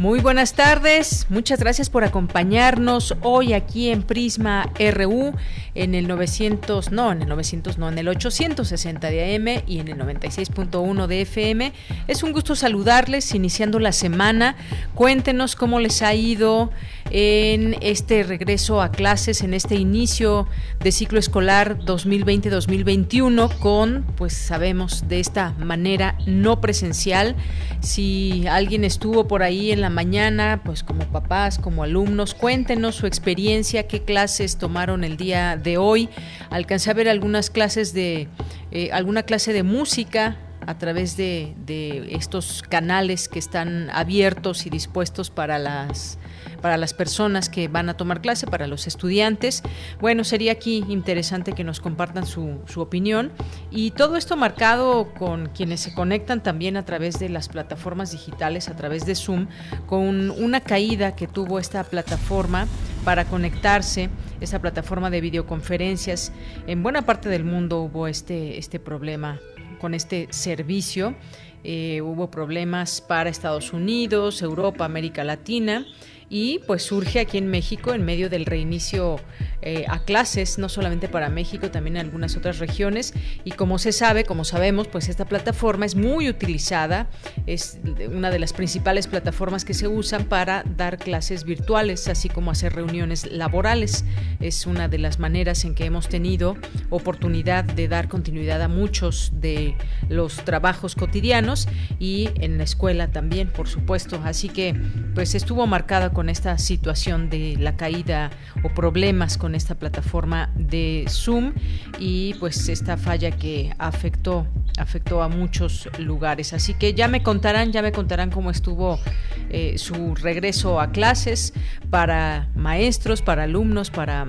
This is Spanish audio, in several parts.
Muy buenas tardes, muchas gracias por acompañarnos hoy aquí en Prisma RU en el 900, no, en el 900, no, en el 860 de AM y en el 96.1 de FM. Es un gusto saludarles iniciando la semana. Cuéntenos cómo les ha ido en este regreso a clases, en este inicio de ciclo escolar 2020-2021 con, pues sabemos, de esta manera no presencial. Si alguien estuvo por ahí en la mañana, pues como papás, como alumnos, cuéntenos su experiencia, qué clases tomaron el día de hoy. Alcancé a ver algunas clases de, eh, alguna clase de música a través de, de estos canales que están abiertos y dispuestos para las para las personas que van a tomar clase, para los estudiantes. Bueno, sería aquí interesante que nos compartan su, su opinión y todo esto marcado con quienes se conectan también a través de las plataformas digitales, a través de Zoom, con una caída que tuvo esta plataforma para conectarse, esta plataforma de videoconferencias. En buena parte del mundo hubo este, este problema con este servicio. Eh, hubo problemas para Estados Unidos, Europa, América Latina y pues surge aquí en México en medio del reinicio eh, a clases, no solamente para México, también en algunas otras regiones. Y como se sabe, como sabemos, pues esta plataforma es muy utilizada, es una de las principales plataformas que se usan para dar clases virtuales, así como hacer reuniones laborales. Es una de las maneras en que hemos tenido oportunidad de dar continuidad a muchos de los trabajos cotidianos y en la escuela también, por supuesto. Así que pues estuvo marcada con con esta situación de la caída o problemas con esta plataforma de Zoom y pues esta falla que afectó afectó a muchos lugares. Así que ya me contarán, ya me contarán cómo estuvo eh, su regreso a clases para maestros, para alumnos, para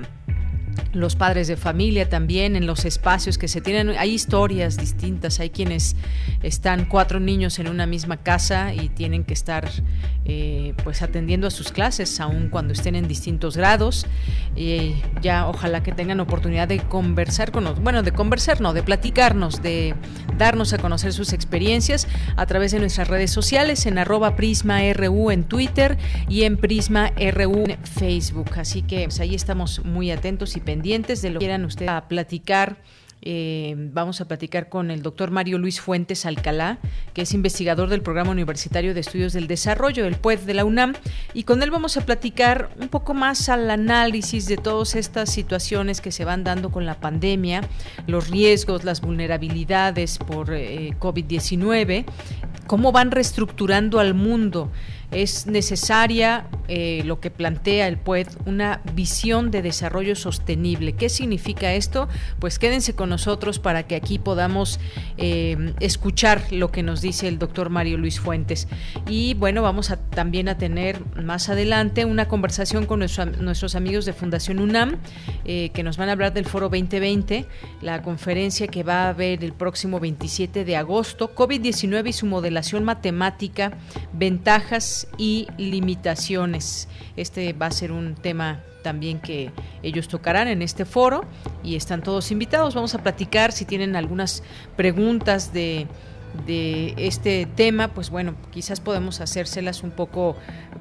los padres de familia también en los espacios que se tienen. Hay historias distintas, hay quienes están cuatro niños en una misma casa y tienen que estar eh, pues atendiendo a sus clases, aun cuando estén en distintos grados. y ya ojalá que tengan oportunidad de conversar con nosotros, bueno, de conversar, no, de platicarnos, de darnos a conocer sus experiencias a través de nuestras redes sociales en arroba Prisma RU en Twitter y en Prisma RU en Facebook. Así que pues, ahí estamos muy atentos y pendientes de lo que quieran ustedes a platicar. Eh, vamos a platicar con el doctor Mario Luis Fuentes Alcalá, que es investigador del Programa Universitario de Estudios del Desarrollo, el PUED de la UNAM, y con él vamos a platicar un poco más al análisis de todas estas situaciones que se van dando con la pandemia, los riesgos, las vulnerabilidades por eh, COVID-19, cómo van reestructurando al mundo es necesaria eh, lo que plantea el PUED, una visión de desarrollo sostenible. ¿Qué significa esto? Pues quédense con nosotros para que aquí podamos eh, escuchar lo que nos dice el doctor Mario Luis Fuentes. Y bueno, vamos también a tener más adelante una conversación con nuestros amigos de Fundación UNAM, eh, que nos van a hablar del Foro 2020, la conferencia que va a haber el próximo 27 de agosto, COVID-19 y su modelación matemática, ventajas y limitaciones. Este va a ser un tema también que ellos tocarán en este foro y están todos invitados. Vamos a platicar si tienen algunas preguntas de de este tema, pues bueno, quizás podemos hacérselas un poco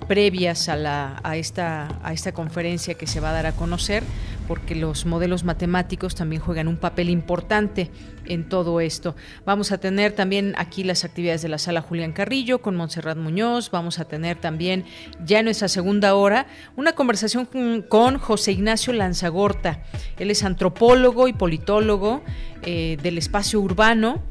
previas a, la, a, esta, a esta conferencia que se va a dar a conocer, porque los modelos matemáticos también juegan un papel importante en todo esto. Vamos a tener también aquí las actividades de la sala Julián Carrillo con Montserrat Muñoz, vamos a tener también ya en nuestra segunda hora una conversación con, José Ignacio Lanzagorta. Él es antropólogo y politólogo eh, del espacio urbano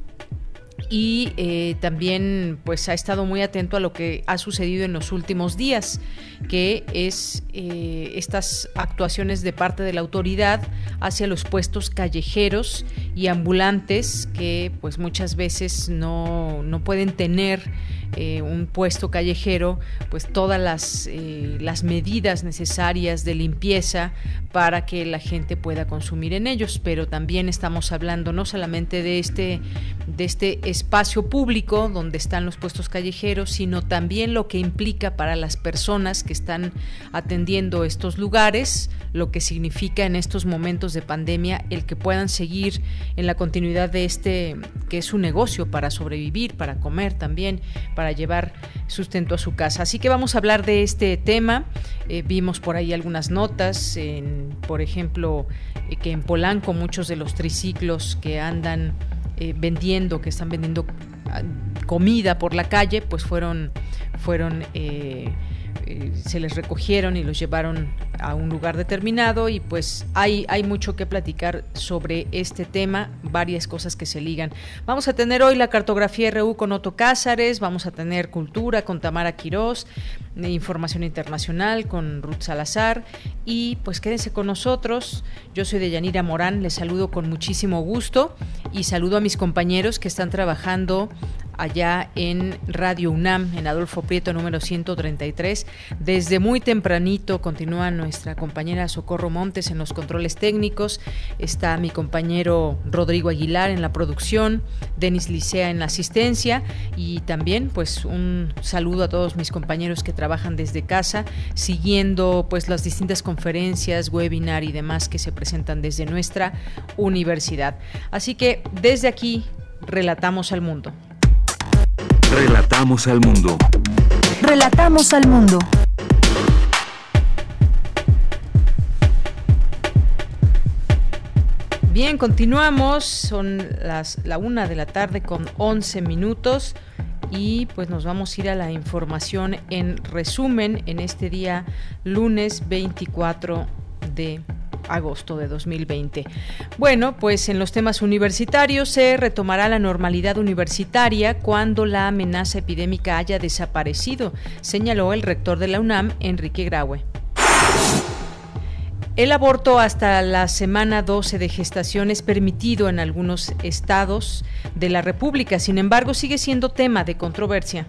y eh, también pues ha estado muy atento a lo que ha sucedido en los últimos días, que es eh, estas actuaciones de parte de la autoridad hacia los puestos callejeros y ambulantes que pues muchas veces no, no pueden tener eh, un puesto callejero, pues todas las, eh, las medidas necesarias de limpieza para que la gente pueda consumir en ellos. Pero también estamos hablando no solamente de este, de este espacio público donde están los puestos callejeros, sino también lo que implica para las personas que están atendiendo estos lugares, lo que significa en estos momentos de pandemia el que puedan seguir en la continuidad de este, que es un negocio para sobrevivir, para comer también, llevar sustento a su casa. Así que vamos a hablar de este tema. Eh, vimos por ahí algunas notas, en, por ejemplo, eh, que en Polanco muchos de los triciclos que andan eh, vendiendo, que están vendiendo ah, comida por la calle, pues fueron, fueron se les recogieron y los llevaron a un lugar determinado y pues hay, hay mucho que platicar sobre este tema, varias cosas que se ligan. Vamos a tener hoy la cartografía RU con Otto Cázares, vamos a tener cultura con Tamara Quirós, eh, información internacional con Ruth Salazar y pues quédense con nosotros. Yo soy de Yanira Morán, les saludo con muchísimo gusto y saludo a mis compañeros que están trabajando allá en Radio UNAM, en Adolfo Prieto número 133. Desde muy tempranito continúa nuestra compañera Socorro Montes en los controles técnicos, está mi compañero Rodrigo Aguilar en la producción, Denis Licea en la asistencia y también pues un saludo a todos mis compañeros que trabajan desde casa, siguiendo pues las distintas conferencias, webinar y demás que se presentan desde nuestra universidad. Así que desde aquí relatamos al mundo. Relatamos al mundo. Relatamos al mundo. Bien, continuamos. Son las la una de la tarde con 11 minutos y pues nos vamos a ir a la información en resumen en este día lunes 24 de agosto de 2020. Bueno, pues en los temas universitarios se retomará la normalidad universitaria cuando la amenaza epidémica haya desaparecido, señaló el rector de la UNAM, Enrique Graue. El aborto hasta la semana 12 de gestación es permitido en algunos estados de la República, sin embargo sigue siendo tema de controversia.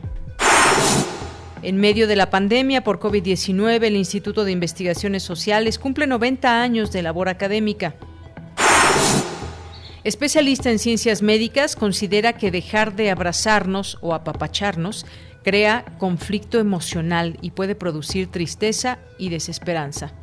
En medio de la pandemia por COVID-19, el Instituto de Investigaciones Sociales cumple 90 años de labor académica. Especialista en ciencias médicas considera que dejar de abrazarnos o apapacharnos crea conflicto emocional y puede producir tristeza y desesperanza.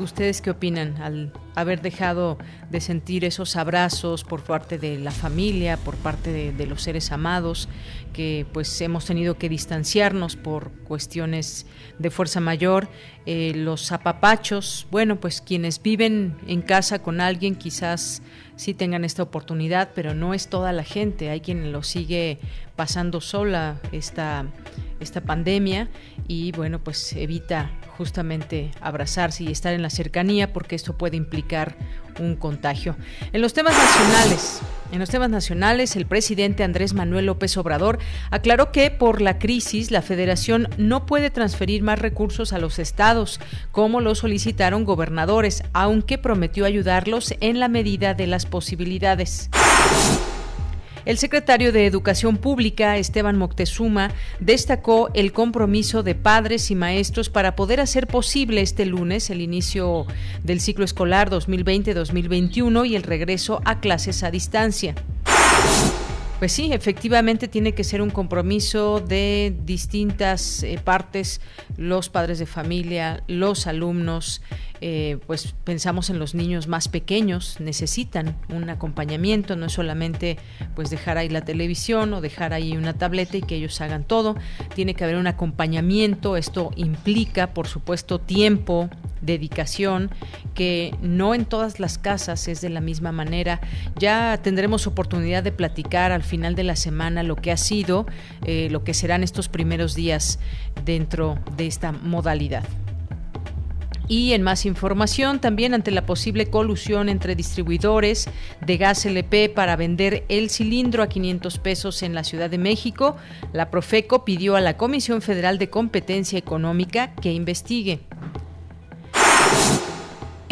¿Ustedes qué opinan al haber dejado de sentir esos abrazos por parte de la familia, por parte de, los seres amados, que pues hemos tenido que distanciarnos por cuestiones de fuerza mayor? Eh, los apapachos, bueno, pues quienes viven en casa con alguien quizás sí tengan esta oportunidad, pero no es toda la gente. Hay quien lo sigue pasando sola esta, esta pandemia y bueno, pues evita justamente abrazarse y estar en la cercanía porque esto puede implicar un contagio. En los temas nacionales, en los temas nacionales, el presidente Andrés Manuel López Obrador aclaró que por la crisis la federación no puede transferir más recursos a los estados, como lo solicitaron gobernadores, aunque prometió ayudarlos en la medida de las posibilidades. El secretario de Educación Pública, Esteban Moctezuma, destacó el compromiso de padres y maestros para poder hacer posible este lunes el inicio del ciclo escolar 2020-2021 y el regreso a clases a distancia. Pues sí, efectivamente tiene que ser un compromiso de distintas eh, partes, los padres de familia, los alumnos, eh, pues pensamos en los niños más pequeños, necesitan un acompañamiento, no es solamente pues dejar ahí la televisión o dejar ahí una tableta y que ellos hagan todo, tiene que haber un acompañamiento, esto implica por supuesto tiempo, dedicación, que no en todas las casas es de la misma manera. Ya tendremos oportunidad de platicar al final de la semana lo que ha sido, eh, lo que serán estos primeros días dentro de esta modalidad. Y en más información, también ante la posible colusión entre distribuidores de gas LP para vender el cilindro a 500 pesos en la Ciudad de México, la Profeco pidió a la Comisión Federal de Competencia Económica que investigue.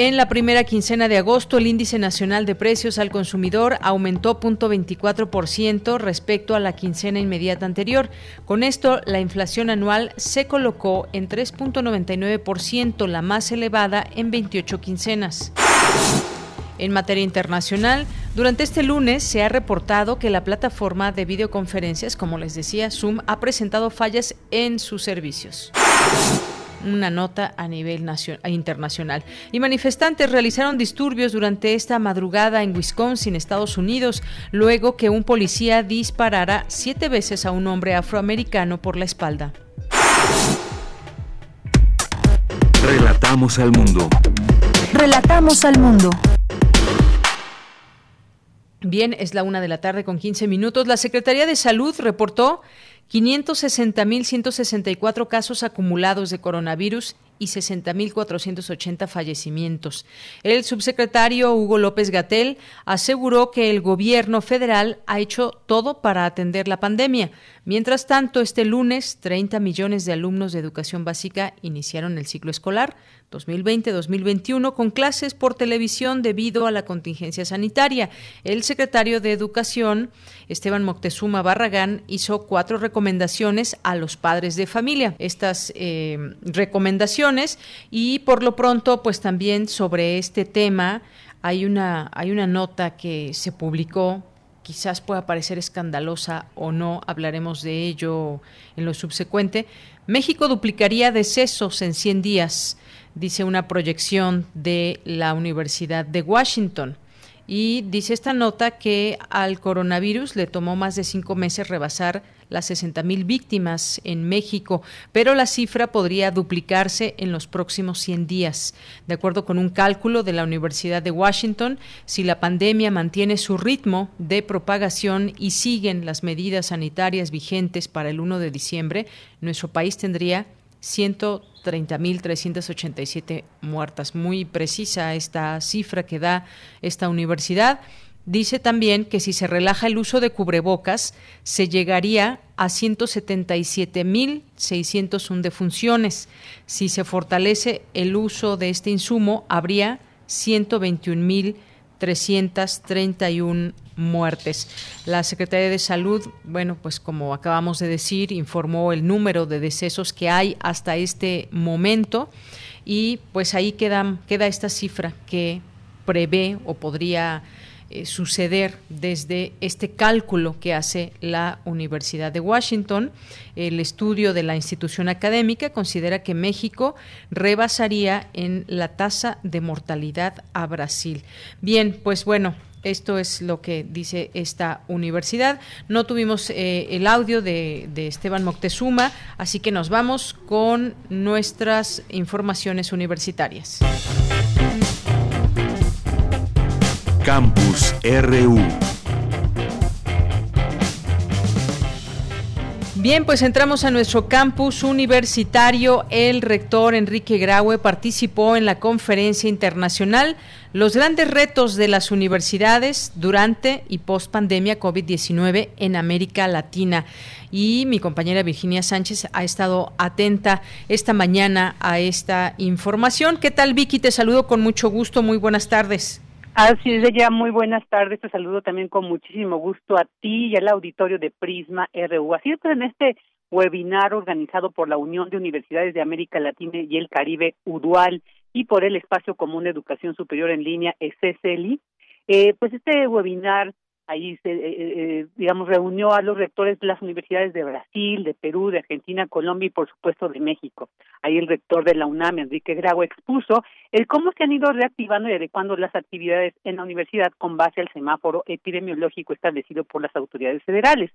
En la primera quincena de agosto, el índice nacional de precios al consumidor aumentó 0.24% respecto a la quincena inmediata anterior. Con esto, la inflación anual se colocó en 3.99%, la más elevada en 28 quincenas. En materia internacional, durante este lunes se ha reportado que la plataforma de videoconferencias, como les decía, Zoom, ha presentado fallas en sus servicios una nota a nivel internacional. Y manifestantes realizaron disturbios durante esta madrugada en Wisconsin, Estados Unidos, luego que un policía disparara siete veces a un hombre afroamericano por la espalda. Relatamos al mundo. Relatamos al mundo. Bien, es la una de la tarde con 15 minutos. La Secretaría de Salud reportó 560.164 casos acumulados de coronavirus y 60.480 fallecimientos. El subsecretario Hugo López Gatel aseguró que el gobierno federal ha hecho todo para atender la pandemia. Mientras tanto, este lunes, 30 millones de alumnos de educación básica iniciaron el ciclo escolar 2020-2021 con clases por televisión debido a la contingencia sanitaria. El secretario de Educación, Esteban Moctezuma Barragán, hizo cuatro recomendaciones a los padres de familia. Estas eh, recomendaciones y por lo pronto, pues también sobre este tema hay una, hay una nota que se publicó quizás pueda parecer escandalosa o no, hablaremos de ello en lo subsecuente. México duplicaría decesos en 100 días, dice una proyección de la Universidad de Washington. Y dice esta nota que al coronavirus le tomó más de cinco meses rebasar las 60.000 víctimas en México, pero la cifra podría duplicarse en los próximos 100 días. De acuerdo con un cálculo de la Universidad de Washington, si la pandemia mantiene su ritmo de propagación y siguen las medidas sanitarias vigentes para el 1 de diciembre, nuestro país tendría 130.387 muertas. Muy precisa esta cifra que da esta universidad. Dice también que si se relaja el uso de cubrebocas, se llegaría a 177.601 defunciones. Si se fortalece el uso de este insumo, habría 121.331 muertes. La Secretaría de Salud, bueno, pues como acabamos de decir, informó el número de decesos que hay hasta este momento y pues ahí queda, queda esta cifra que prevé o podría eh, suceder desde este cálculo que hace la Universidad de Washington. El estudio de la institución académica considera que México rebasaría en la tasa de mortalidad a Brasil. Bien, pues bueno, esto es lo que dice esta universidad. No tuvimos eh, el audio de, de, Esteban Moctezuma, así que nos vamos con nuestras informaciones universitarias. Campus RU. Bien, pues entramos a nuestro campus universitario. El rector Enrique Graue participó en la conferencia internacional Los grandes retos de las universidades durante y post pandemia COVID-19 en América Latina. Y mi compañera Virginia Sánchez ha estado atenta esta mañana a esta información. ¿Qué tal, Vicky? Te saludo con mucho gusto. Muy buenas tardes. Así es, ya muy buenas tardes. Te saludo también con muchísimo gusto a ti y al auditorio de Prisma RU. Así es, pues en este webinar organizado por la Unión de Universidades de América Latina y el Caribe, UDUAL, y por el Espacio Común de Educación Superior en Línea, SSLI, eh, pues este webinar ahí se, eh, eh, digamos, reunió a los rectores de las universidades de Brasil, de Perú, de Argentina, Colombia y por supuesto de México. Ahí el rector de la UNAM, Enrique Grau, expuso el cómo se han ido reactivando y adecuando las actividades en la universidad con base al semáforo epidemiológico establecido por las autoridades federales.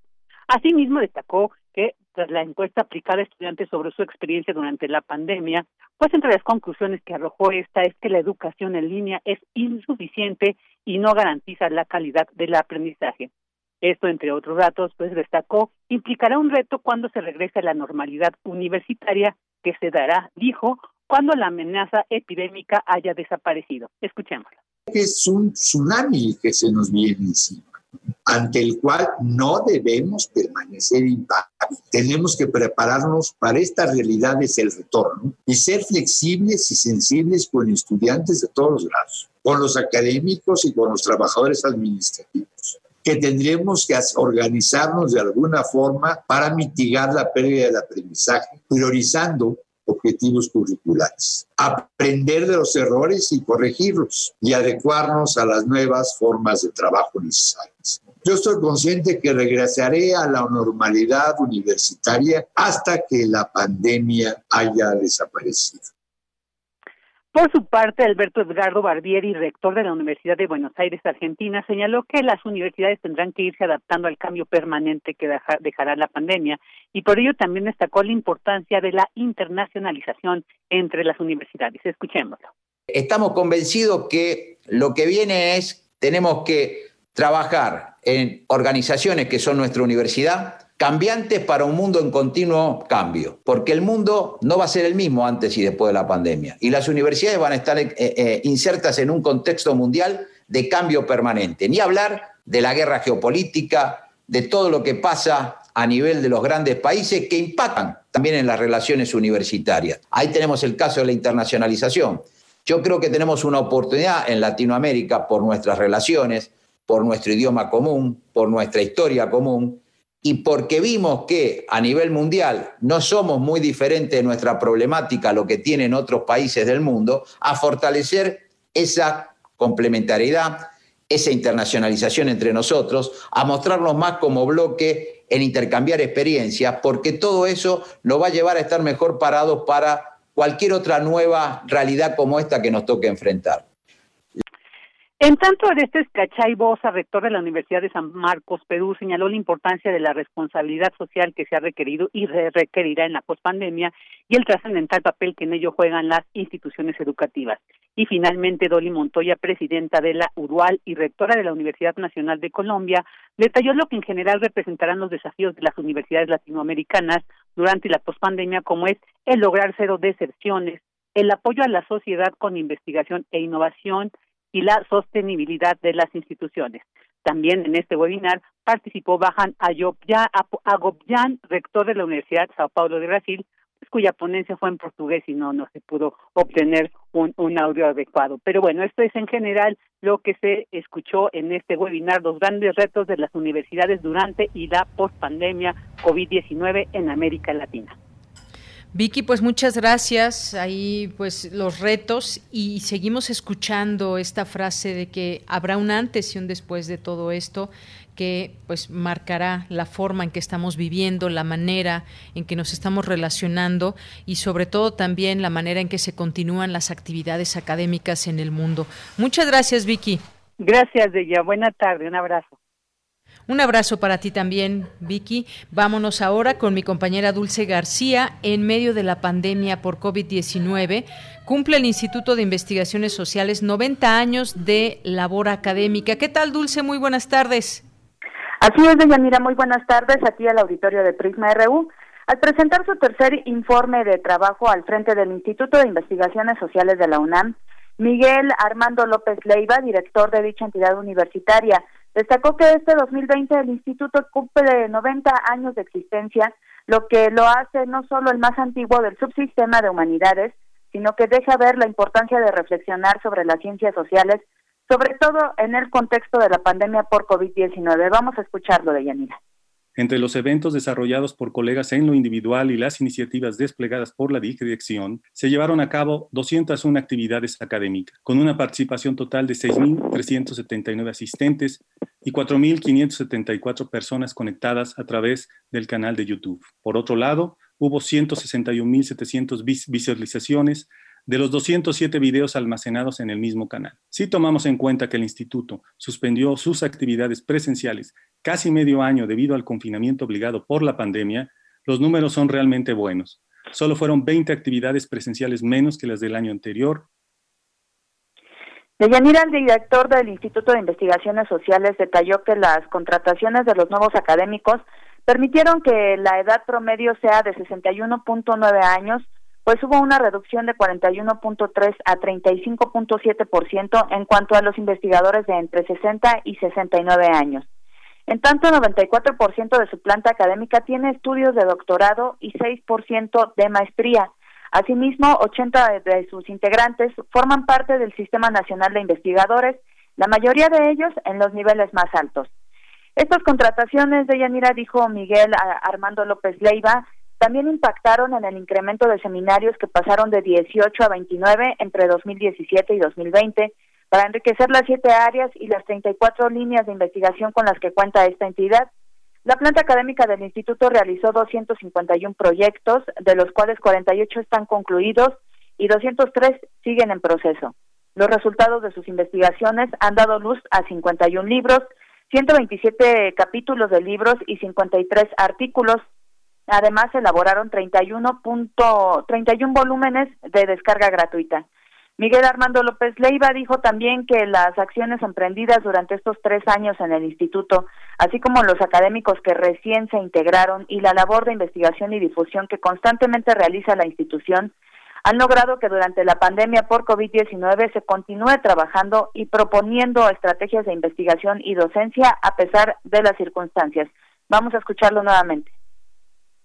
Asimismo, destacó que la encuesta aplicada a estudiantes sobre su experiencia durante la pandemia, pues entre las conclusiones que arrojó esta es que la educación en línea es insuficiente y no garantiza la calidad del aprendizaje. Esto, entre otros datos, pues destacó, implicará un reto cuando se regrese a la normalidad universitaria que se dará, dijo, cuando la amenaza epidémica haya desaparecido. Escuchémoslo. Es un tsunami que se nos viene encima ante el cual no debemos permanecer impávidos. Tenemos que prepararnos para estas realidades el retorno y ser flexibles y sensibles con estudiantes de todos los grados, con los académicos y con los trabajadores administrativos que tendremos que organizarnos de alguna forma para mitigar la pérdida del aprendizaje, priorizando objetivos curriculares, aprender de los errores y corregirlos y adecuarnos a las nuevas formas de trabajo necesarias. Yo estoy consciente que regresaré a la normalidad universitaria hasta que la pandemia haya desaparecido. Por su parte, Alberto Edgardo Barbieri, rector de la Universidad de Buenos Aires, Argentina, señaló que las universidades tendrán que irse adaptando al cambio permanente que dejará la pandemia y por ello también destacó la importancia de la internacionalización entre las universidades. Escuchémoslo. Estamos convencidos que lo que viene es, tenemos que trabajar en organizaciones que son nuestra universidad, cambiantes para un mundo en continuo cambio, porque el mundo no va a ser el mismo antes y después de la pandemia. Y las universidades van a estar eh, eh, insertas en un contexto mundial de cambio permanente. Ni hablar de la guerra geopolítica, de todo lo que pasa a nivel de los grandes países que impactan también en las relaciones universitarias. Ahí tenemos el caso de la internacionalización. Yo creo que tenemos una oportunidad en Latinoamérica por nuestras relaciones, por nuestro idioma común, por nuestra historia común, y porque vimos que a nivel mundial no somos muy diferentes de nuestra problemática a lo que tienen otros países del mundo, a fortalecer esa complementariedad, esa internacionalización entre nosotros, a mostrarnos más como bloque en intercambiar experiencias, porque todo eso nos va a llevar a estar mejor parados para cualquier otra nueva realidad como esta que nos toque enfrentar. En tanto, Orestes Cachay Bosa, rector de la Universidad de San Marcos, Perú, señaló la importancia de la responsabilidad social que se ha requerido y requerirá en la pospandemia y el trascendental papel que en ello juegan las instituciones educativas. Y finalmente, Dolly Montoya, presidenta de la URUAL y rectora de la Universidad Nacional de Colombia, detalló lo que en general representarán los desafíos de las universidades latinoamericanas durante la pospandemia, como es el lograr cero deserciones, el apoyo a la sociedad con investigación e innovación, y la sostenibilidad de las instituciones. También en este webinar participó Bajan Agobyan, rector de la Universidad Sao Paulo de Brasil, pues, cuya ponencia fue en portugués y no, no se pudo obtener un, un audio adecuado. Pero bueno, esto es en general lo que se escuchó en este webinar, los grandes retos de las universidades durante y la post-pandemia COVID-19 en América Latina. Vicky, pues muchas gracias. Ahí pues los retos y seguimos escuchando esta frase de que habrá un antes y un después de todo esto que pues marcará la forma en que estamos viviendo, la manera en que nos estamos relacionando y sobre todo también la manera en que se continúan las actividades académicas en el mundo. Muchas gracias, Vicky. Gracias, Deya. Buena tarde, un abrazo. Un abrazo para ti también, Vicky. Vámonos ahora con mi compañera Dulce García. En medio de la pandemia por COVID-19, cumple el Instituto de Investigaciones Sociales 90 años de labor académica. ¿Qué tal, Dulce? Muy buenas tardes. Así es, Deyanira. Muy buenas tardes aquí al auditorio de Prisma RU. Al presentar su tercer informe de trabajo al frente del Instituto de Investigaciones Sociales de la UNAM, Miguel Armando López Leiva, director de dicha entidad universitaria, Destacó que este 2020 el instituto cumple 90 años de existencia, lo que lo hace no solo el más antiguo del subsistema de humanidades, sino que deja ver la importancia de reflexionar sobre las ciencias sociales, sobre todo en el contexto de la pandemia por COVID-19. Vamos a escucharlo de Yanira. Entre los eventos desarrollados por colegas en lo individual y las iniciativas desplegadas por la dirección, se llevaron a cabo 201 actividades académicas, con una participación total de 6.379 asistentes y 4.574 personas conectadas a través del canal de YouTube. Por otro lado, hubo 161.700 visualizaciones de los 207 videos almacenados en el mismo canal. Si tomamos en cuenta que el instituto suspendió sus actividades presenciales casi medio año debido al confinamiento obligado por la pandemia, los números son realmente buenos. Solo fueron 20 actividades presenciales menos que las del año anterior. Deyanira, el director del Instituto de Investigaciones Sociales, detalló que las contrataciones de los nuevos académicos permitieron que la edad promedio sea de 61.9 años, pues hubo una reducción de 41.3 a 35.7% en cuanto a los investigadores de entre 60 y 69 años. En tanto, 94% de su planta académica tiene estudios de doctorado y 6% de maestría. Asimismo, 80 de sus integrantes forman parte del Sistema Nacional de Investigadores, la mayoría de ellos en los niveles más altos. Estas contrataciones de Yanira, dijo Miguel Armando López Leiva, también impactaron en el incremento de seminarios que pasaron de 18 a 29 entre 2017 y 2020 para enriquecer las siete áreas y las 34 líneas de investigación con las que cuenta esta entidad. La planta académica del instituto realizó 251 proyectos, de los cuales 48 están concluidos y 203 siguen en proceso. Los resultados de sus investigaciones han dado luz a 51 libros, 127 capítulos de libros y 53 artículos Además, elaboraron 31, 31 volúmenes de descarga gratuita. Miguel Armando López Leiva dijo también que las acciones emprendidas durante estos tres años en el instituto, así como los académicos que recién se integraron y la labor de investigación y difusión que constantemente realiza la institución, han logrado que durante la pandemia por COVID-19 se continúe trabajando y proponiendo estrategias de investigación y docencia a pesar de las circunstancias. Vamos a escucharlo nuevamente.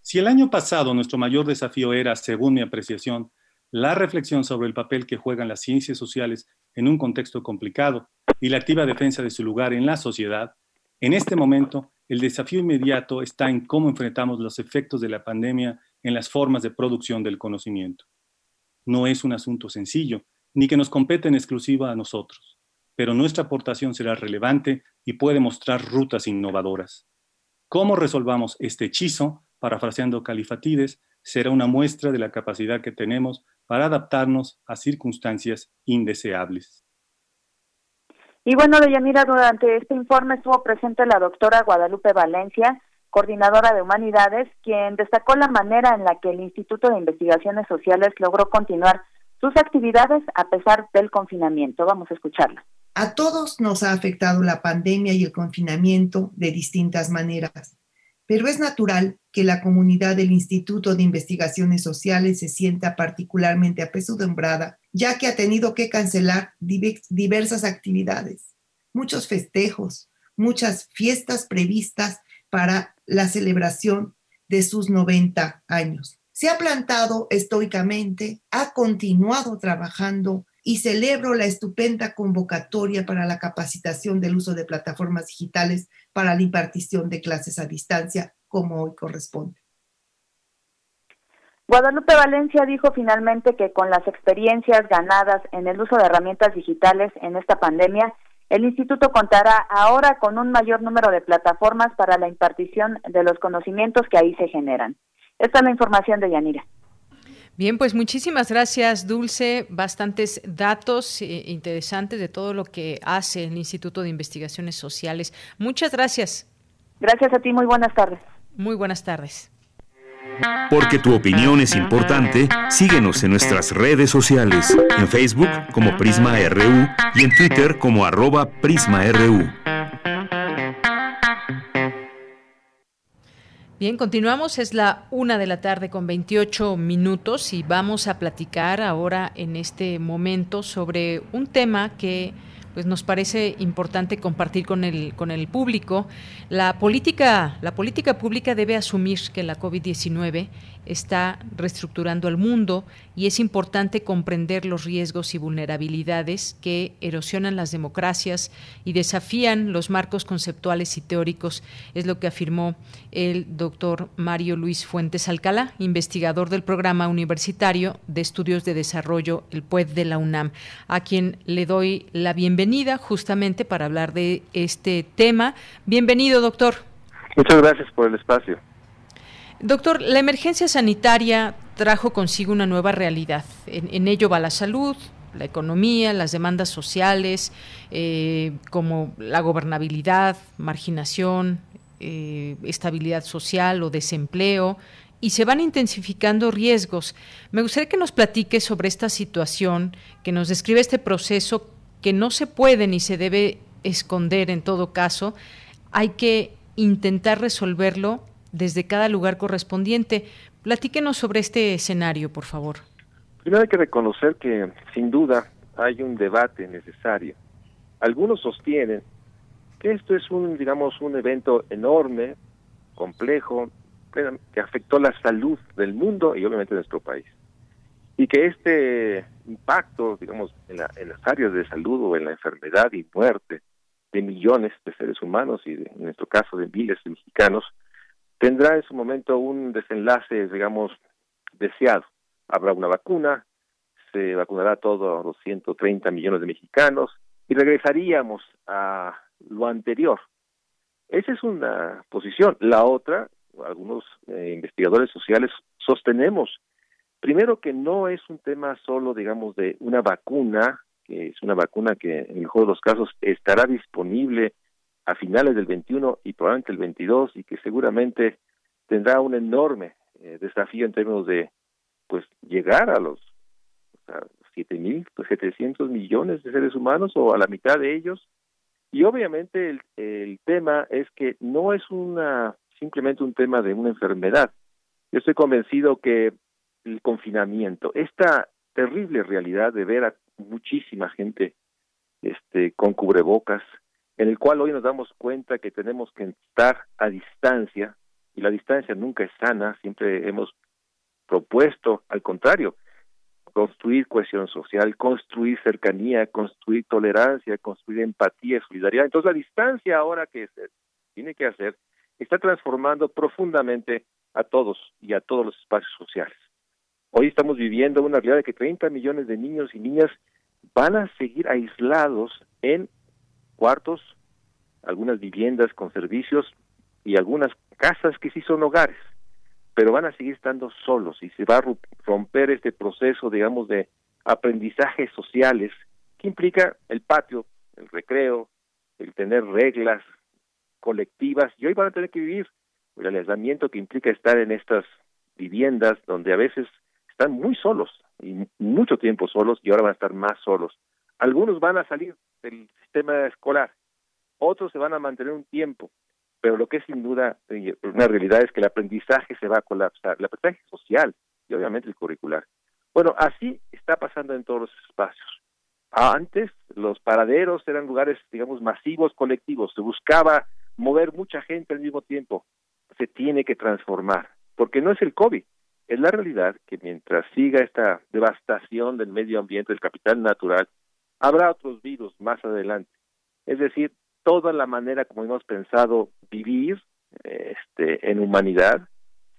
Si el año pasado nuestro mayor desafío era, según mi apreciación, la reflexión sobre el papel que juegan las ciencias sociales en un contexto complicado y la activa defensa de su lugar en la sociedad, en este momento el desafío inmediato está en cómo enfrentamos los efectos de la pandemia en las formas de producción del conocimiento. No es un asunto sencillo, ni que nos compete en exclusiva a nosotros, pero nuestra aportación será relevante y puede mostrar rutas innovadoras. ¿Cómo resolvamos este hechizo parafraseando Califatides, será una muestra de la capacidad que tenemos para adaptarnos a circunstancias indeseables. Y bueno, Deyanira, durante este informe estuvo presente la doctora Guadalupe Valencia, coordinadora de humanidades, quien destacó la manera en la que el Instituto de Investigaciones Sociales logró continuar sus actividades a pesar del confinamiento. Vamos a escucharla. A todos nos ha afectado la pandemia y el confinamiento de distintas maneras pero es natural que la comunidad del Instituto de Investigaciones Sociales se sienta particularmente apesadumbrada, ya que ha tenido que cancelar diversas actividades, muchos festejos, muchas fiestas previstas para la celebración de sus 90 años. Se ha plantado estoicamente, ha continuado trabajando y celebro la estupenda convocatoria para la capacitación del uso de plataformas digitales para la impartición de clases a distancia, como hoy corresponde. Guadalupe Valencia dijo finalmente que con las experiencias ganadas en el uso de herramientas digitales en esta pandemia, el instituto contará ahora con un mayor número de plataformas para la impartición de los conocimientos que ahí se generan. Esta es la información de Yanira. Bien, pues muchísimas gracias, Dulce. Bastantes datos eh, interesantes de todo lo que hace el Instituto de Investigaciones Sociales. Muchas gracias. Gracias a ti, muy buenas tardes. Muy buenas tardes. Porque tu opinión es importante, síguenos en nuestras redes sociales, en Facebook como Prisma RU y en Twitter como arroba PrismaRU. Bien, continuamos, es la una de la tarde con 28 minutos y vamos a platicar ahora en este momento sobre un tema que pues nos parece importante compartir con el con el público. La política la política pública debe asumir que la COVID-19 está reestructurando el mundo y es importante comprender los riesgos y vulnerabilidades que erosionan las democracias y desafían los marcos conceptuales y teóricos, es lo que afirmó el doctor Mario Luis Fuentes Alcalá, investigador del Programa Universitario de Estudios de Desarrollo, el PUED de la UNAM, a quien le doy la bienvenida justamente para hablar de este tema. Bienvenido, doctor. Muchas gracias por el espacio. Doctor, la emergencia sanitaria trajo consigo una nueva realidad. En, ello va la salud, la economía, las demandas sociales, eh, como la gobernabilidad, marginación, eh, estabilidad social o desempleo, y se van intensificando riesgos. Me gustaría que nos platique sobre esta situación, que nos describe este proceso que no se puede ni se debe esconder en todo caso. Hay que intentar resolverlo desde cada lugar correspondiente. Platíquenos sobre este escenario, por favor. Primero hay que reconocer que, sin duda, hay un debate necesario. Algunos sostienen que esto es un, digamos, un evento enorme, complejo, que afectó la salud del mundo y obviamente de nuestro país. Y que este impacto, digamos, en, en las áreas de salud o en la enfermedad y muerte de millones de seres humanos y en nuestro caso de miles de mexicanos, tendrá en su momento un desenlace, digamos, deseado. Habrá una vacuna, se vacunará a todos los 130 millones de mexicanos y regresaríamos a lo anterior. Esa es una posición. La otra, algunos eh, investigadores sociales sostenemos, primero que no es un tema solo, digamos, de una vacuna que es una vacuna que en el mejor de los casos estará disponible a finales del 21 y probablemente el 22 y que seguramente tendrá un enorme eh, desafío en términos de pues llegar a los mil pues, setecientos millones de seres humanos o a la mitad de ellos. Y obviamente el, el tema es que no es una simplemente un tema de una enfermedad. Yo estoy convencido que el confinamiento esta terrible realidad de ver a muchísima gente este con cubrebocas en el cual hoy nos damos cuenta que tenemos que estar a distancia y la distancia nunca es sana, siempre hemos propuesto al contrario, construir cohesión social, construir cercanía, construir tolerancia, construir empatía solidaridad. Entonces la distancia ahora que tiene que hacer está transformando profundamente a todos y a todos los espacios sociales. Hoy estamos viviendo una realidad de que 30 millones de niños y niñas van a seguir aislados en cuartos, algunas viviendas con servicios y algunas casas que sí son hogares, pero van a seguir estando solos y se va a romper este proceso, digamos, de aprendizajes sociales que implica el patio, el recreo, el tener reglas colectivas y hoy van a tener que vivir el aislamiento que implica estar en estas viviendas donde a veces están muy solos y mucho tiempo solos y ahora van a estar más solos. Algunos van a salir del sistema escolar, otros se van a mantener un tiempo, pero lo que es sin duda una realidad es que el aprendizaje se va a colapsar, el aprendizaje social y obviamente el curricular. Bueno, así está pasando en todos los espacios. Antes los paraderos eran lugares, digamos, masivos, colectivos, se buscaba mover mucha gente al mismo tiempo. Se tiene que transformar, porque no es el COVID, es la realidad que mientras siga esta devastación del medio ambiente, del capital natural, habrá otros virus más adelante. Es decir, toda la manera como hemos pensado vivir este, en humanidad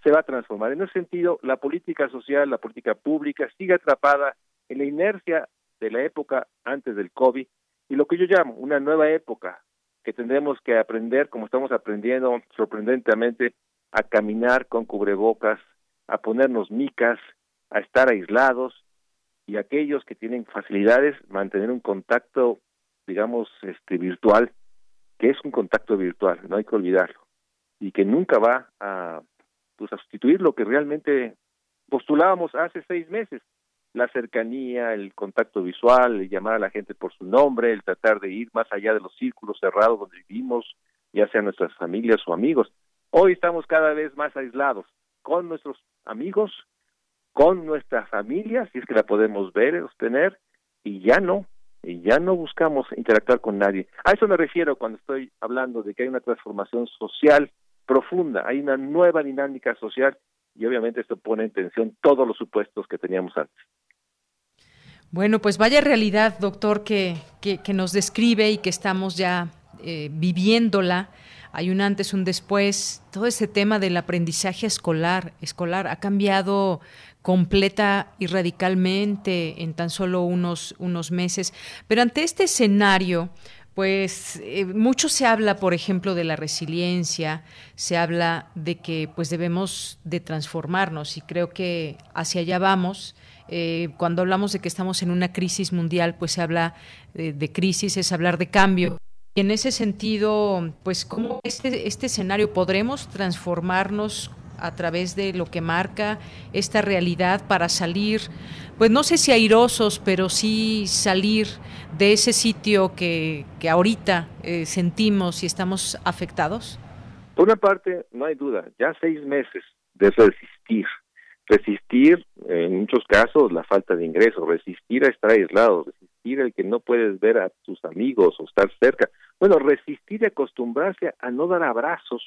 se va a transformar. En ese sentido, la política social, la política pública sigue atrapada en la inercia de la época antes del COVID y lo que yo llamo una nueva época que tendremos que aprender, como estamos aprendiendo sorprendentemente, a caminar con cubrebocas, a ponernos micas, a estar aislados y aquellos que tienen facilidades mantener un contacto, digamos, este virtual, que es un contacto virtual, no hay que olvidarlo, y que nunca va a, pues, a sustituir lo que realmente postulábamos hace seis meses, la cercanía, el contacto visual, el llamar a la gente por su nombre, el tratar de ir más allá de los círculos cerrados donde vivimos, ya sean nuestras familias o amigos. Hoy estamos cada vez más aislados con nuestros amigos, con nuestra familia, si es que la podemos ver, sostener, y ya no, y ya no buscamos interactuar con nadie. A eso me refiero cuando estoy hablando de que hay una transformación social profunda, hay una nueva dinámica social y obviamente esto pone en tensión todos los supuestos que teníamos antes. Bueno, pues vaya realidad, doctor, que, que, nos describe y que estamos ya eh, viviéndola hay un antes, un después. Todo ese tema del aprendizaje escolar, escolar ha cambiado completa y radicalmente en tan solo unos, unos meses. Pero ante este escenario, pues eh, mucho se habla, por ejemplo, de la resiliencia, se habla de que pues debemos de transformarnos y creo que hacia allá vamos. Eh, cuando hablamos de que estamos en una crisis mundial, pues se habla de crisis, es hablar de cambio. Y en ese sentido, pues, ¿cómo este, este escenario podremos transformarnos a través de lo que marca esta realidad para salir, pues no sé si airosos, pero sí salir de ese sitio que, que ahorita eh, sentimos y estamos afectados? Por una parte, no hay duda, ya seis meses de resistir, resistir en muchos casos la falta de ingresos, resistir a estar aislado, resistir el que no puedes ver a tus amigos o estar cerca. Bueno, resistir y acostumbrarse a no dar abrazos,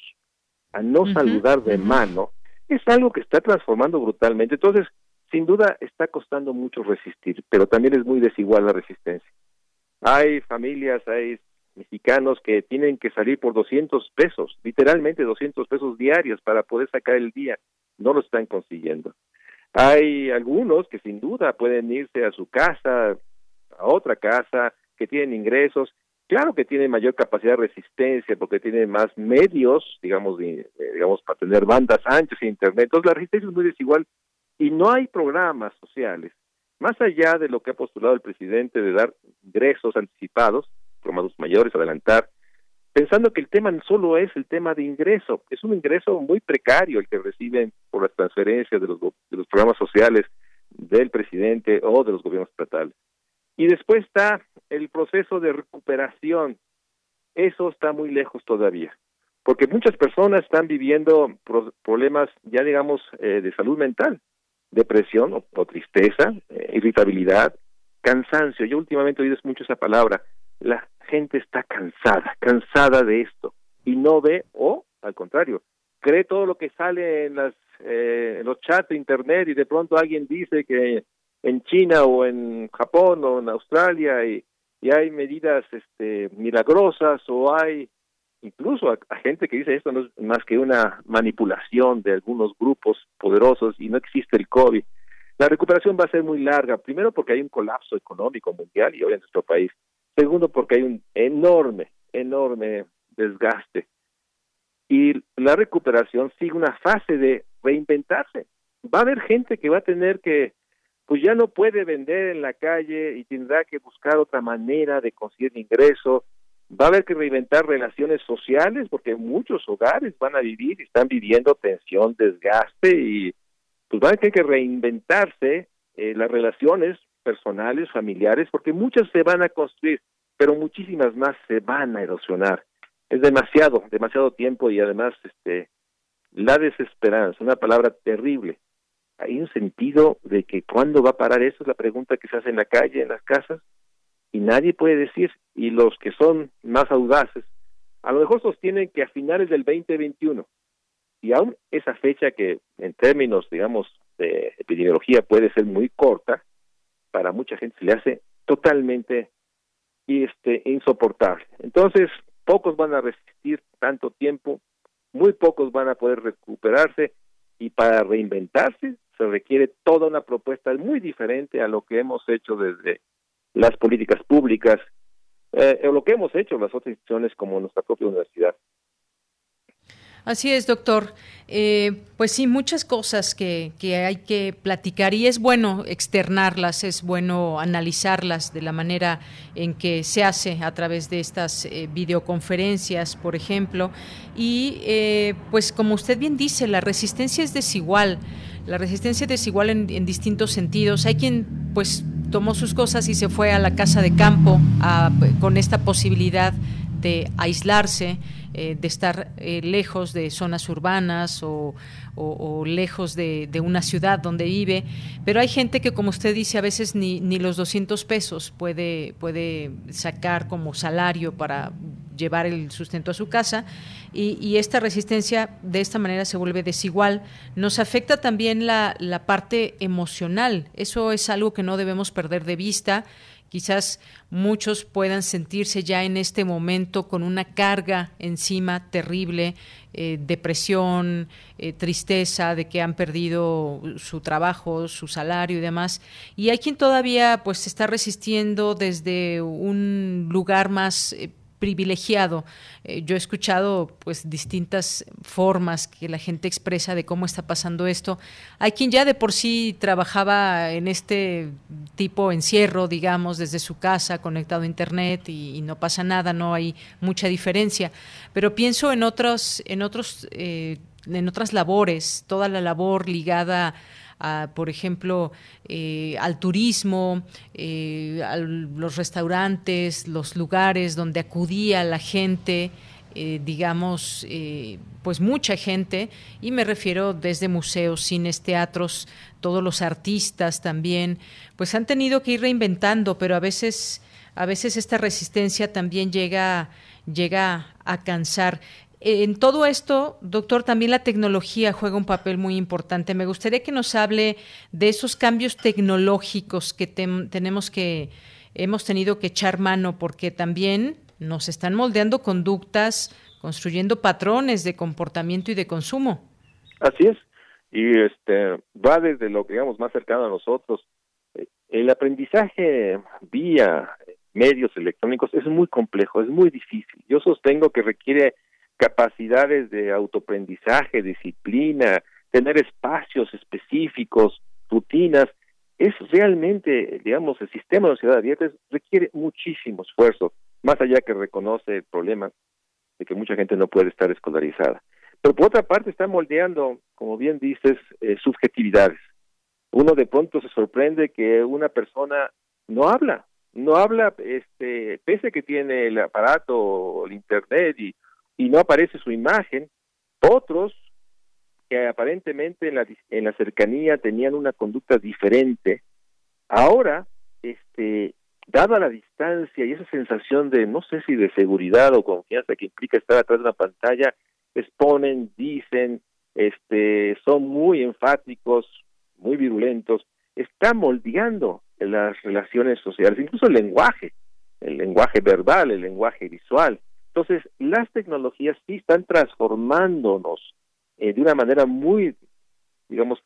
a no saludar de mano, es algo que está transformando brutalmente. Entonces, sin duda está costando mucho resistir, pero también es muy desigual la resistencia. Hay familias, hay mexicanos que tienen que salir por 200 pesos, literalmente 200 pesos diarios para poder sacar el día. No lo están consiguiendo. Hay algunos que sin duda pueden irse a su casa, a otra casa, que tienen ingresos. Claro que tienen mayor capacidad de resistencia porque tienen más medios, digamos, digamos para tener bandas anchas e internet. Entonces la resistencia es muy desigual y no hay programas sociales. Más allá de lo que ha postulado el presidente de dar ingresos anticipados, programas mayores, adelantar, pensando que el tema solo es el tema de ingreso, es un ingreso muy precario el que reciben por las transferencias de los programas sociales del presidente o de los gobiernos estatales. Y después está el proceso de recuperación. Eso está muy lejos todavía, porque muchas personas están viviendo problemas ya digamos eh, de salud mental, depresión o, tristeza, eh, irritabilidad, cansancio. Yo últimamente he oído mucho esa palabra. La gente está cansada, cansada de esto y no ve o al contrario, cree todo lo que sale en las eh, los chats internet y de pronto alguien dice que en China o en Japón o en Australia y, y hay medidas este milagrosas o hay incluso a, gente que dice esto no es más que una manipulación de algunos grupos poderosos y no existe el COVID. La recuperación va a ser muy larga, primero porque hay un colapso económico mundial y hoy en nuestro país. Segundo porque hay un enorme, enorme desgaste. Y la recuperación sigue una fase de reinventarse. Va a haber gente que va a tener que, pues ya no puede vender en la calle y tendrá que buscar otra manera de conseguir ingreso, va a haber que reinventar relaciones sociales porque muchos hogares van a vivir y están viviendo tensión, desgaste y pues van a tener que reinventarse eh, las relaciones personales, familiares, porque muchas se van a construir, pero muchísimas más se van a erosionar. Es demasiado, demasiado tiempo y además este la desesperanza, una palabra terrible. Hay un sentido de que cuándo va a parar eso, es la pregunta que se hace en la calle, en las casas, y nadie puede decir, y los que son más audaces, a lo mejor sostienen que a finales del 2021, y aún esa fecha que en términos, digamos, de epidemiología puede ser muy corta, para mucha gente se le hace totalmente este, insoportable. Entonces, pocos van a resistir tanto tiempo, muy pocos van a poder recuperarse y para reinventarse se requiere toda una propuesta muy diferente a lo que hemos hecho desde las políticas públicas, eh, o lo que hemos hecho las otras instituciones como nuestra propia universidad. Así es, doctor. Eh, pues sí, muchas cosas que, que, hay que platicar y es bueno externarlas, es bueno analizarlas de la manera en que se hace a través de estas eh, videoconferencias, por ejemplo. Y eh, pues como usted bien dice, la resistencia es desigual. La resistencia es desigual en, en distintos sentidos. Hay quien pues tomó sus cosas y se fue a la casa de campo con esta posibilidad de aislarse, eh, de estar eh, lejos de zonas urbanas o, lejos de, una ciudad donde vive. Pero hay gente que, como usted dice, a veces ni, ni los 200 pesos puede, puede sacar como salario para llevar el sustento a su casa y, esta resistencia de esta manera se vuelve desigual. Nos afecta también la, parte emocional, eso es algo que no debemos perder de vista. Quizás muchos puedan sentirse ya en este momento con una carga encima terrible, eh, depresión, eh, tristeza de que han perdido su trabajo, su salario y demás. Y hay quien todavía pues está resistiendo desde un lugar más eh, privilegiado. Eh, yo he escuchado pues distintas formas que la gente expresa de cómo está pasando esto. Hay quien ya de por sí trabajaba en este tipo encierro, digamos, desde su casa, conectado a internet y, no pasa nada, no hay mucha diferencia. Pero pienso en otros, en otros, eh, en otras labores, toda la labor ligada por ejemplo, eh, al turismo, eh, a los restaurantes, los lugares donde acudía la gente. eh, digamos, pues mucha gente, y me refiero desde museos, cines, teatros, todos los artistas también, pues han tenido que ir reinventando, pero a veces, a veces esta resistencia también llega, llega a cansar. En todo esto, doctor, también la tecnología juega un papel muy importante. Me gustaría que nos hable de esos cambios tecnológicos que tenemos que, hemos tenido que echar mano, porque también nos están moldeando conductas, construyendo patrones de comportamiento y de consumo. Así es. Y este va desde lo que digamos más cercano a nosotros. El aprendizaje vía medios electrónicos es muy complejo, es muy difícil. Yo sostengo que requiere capacidades de autoaprendizaje, disciplina, tener espacios específicos, rutinas. Es realmente, digamos, el sistema de la ciudad abierta requiere muchísimo esfuerzo, más allá que reconoce el problema de que mucha gente no puede estar escolarizada. Pero por otra parte está moldeando, como bien dices, eh, subjetividades. Uno de pronto se sorprende que una persona no habla, no habla, este, pese que tiene el aparato, el internet y y no aparece su imagen. Otros que aparentemente en la, en la cercanía tenían una conducta diferente, ahora, este, dada la distancia y esa sensación de, no sé si de seguridad o confianza que implica estar atrás de una pantalla, exponen, dicen, este, son muy enfáticos, muy virulentos, está moldeando las relaciones sociales, incluso el lenguaje, el lenguaje verbal, el lenguaje visual. Entonces, las tecnologías sí están transformándonos eh, de una manera muy, digamos,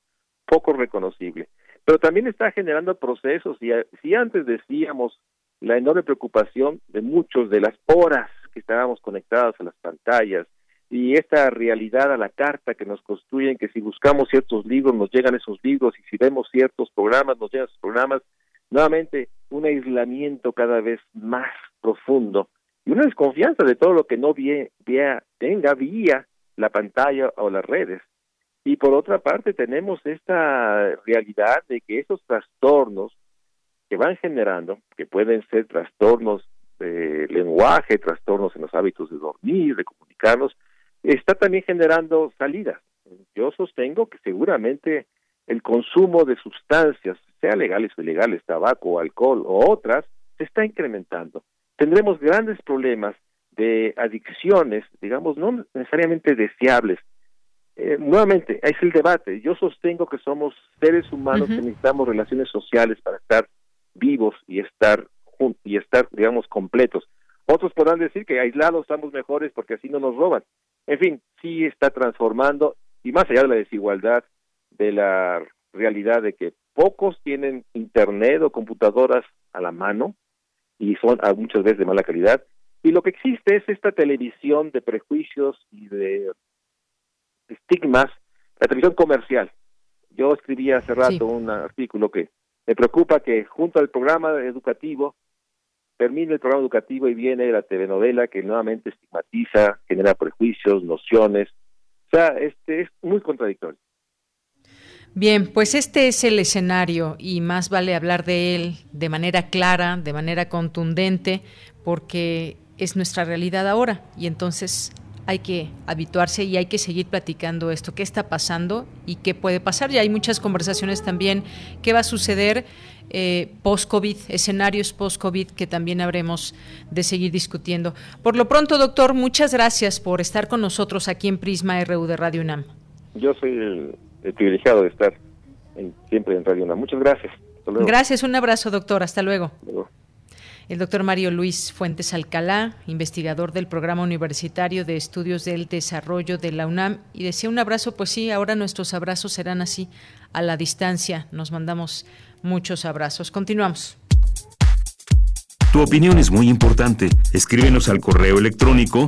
poco reconocible, pero también está generando procesos y si antes decíamos la enorme preocupación de muchos de las horas que estábamos conectados a las pantallas y esta realidad a la carta que nos construyen, que si buscamos ciertos libros nos llegan esos libros y si vemos ciertos programas nos llegan esos programas, nuevamente un aislamiento cada vez más profundo y una desconfianza de todo lo que no vea, tenga vía la pantalla o las redes. Y por otra parte tenemos esta realidad de que esos trastornos que van generando, que pueden ser trastornos de lenguaje, trastornos en los hábitos de dormir, de comunicarnos, está también generando salidas. Yo sostengo que seguramente el consumo de sustancias, sea legales o ilegales, tabaco, alcohol o otras, se está incrementando tendremos grandes problemas de adicciones, digamos, no necesariamente deseables. Eh, nuevamente, es el debate. Yo sostengo que somos seres humanos que necesitamos relaciones sociales para estar vivos y estar juntos y estar, digamos, completos. Otros podrán decir que aislados estamos mejores porque así no nos roban. En fin, sí está transformando y más allá de la desigualdad, de la realidad de que pocos tienen internet o computadoras a la mano, y son muchas veces de mala calidad. Y lo que existe es esta televisión de prejuicios y de estigmas, la televisión comercial. Yo escribí hace rato un artículo que me preocupa que junto al programa educativo termine el programa educativo y viene la telenovela que nuevamente estigmatiza, genera prejuicios, nociones. O sea, este es muy contradictorio. Bien, pues este es el escenario y más vale hablar de él de manera clara, de manera contundente, porque es nuestra realidad ahora y entonces hay que habituarse y hay que seguir platicando esto, qué está pasando y qué puede pasar. Y hay muchas conversaciones también, qué va a suceder eh, post-COVID, escenarios post-COVID que también habremos de seguir discutiendo. Por lo pronto, doctor, muchas gracias por estar con nosotros aquí en Prisma RU de Radio UNAM. Yo soy el el privilegiado de estar siempre en Radio UNAM. Muchas gracias. Gracias, un abrazo, doctor. Hasta luego. El doctor Mario Luis Fuentes Alcalá, investigador del Programa Universitario de Estudios del Desarrollo de la UNAM, y decía un abrazo, pues sí, ahora nuestros abrazos serán así, a la distancia. Nos mandamos muchos abrazos. Continuamos. Tu opinión es muy importante. Escríbenos al correo electrónico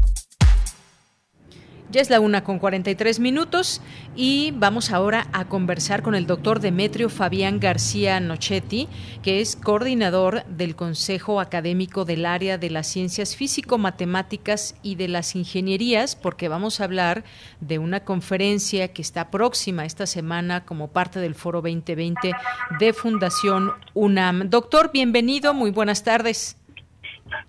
Ya es la una con 43 minutos y vamos ahora a conversar con el doctor Demetrio Fabián García Nochetti, que es coordinador del Consejo Académico del Área de las Ciencias Físico-Matemáticas y de las Ingenierías, porque vamos a hablar de una conferencia que está próxima esta semana como parte del Foro 2020 de Fundación UNAM. Doctor, bienvenido, muy buenas tardes.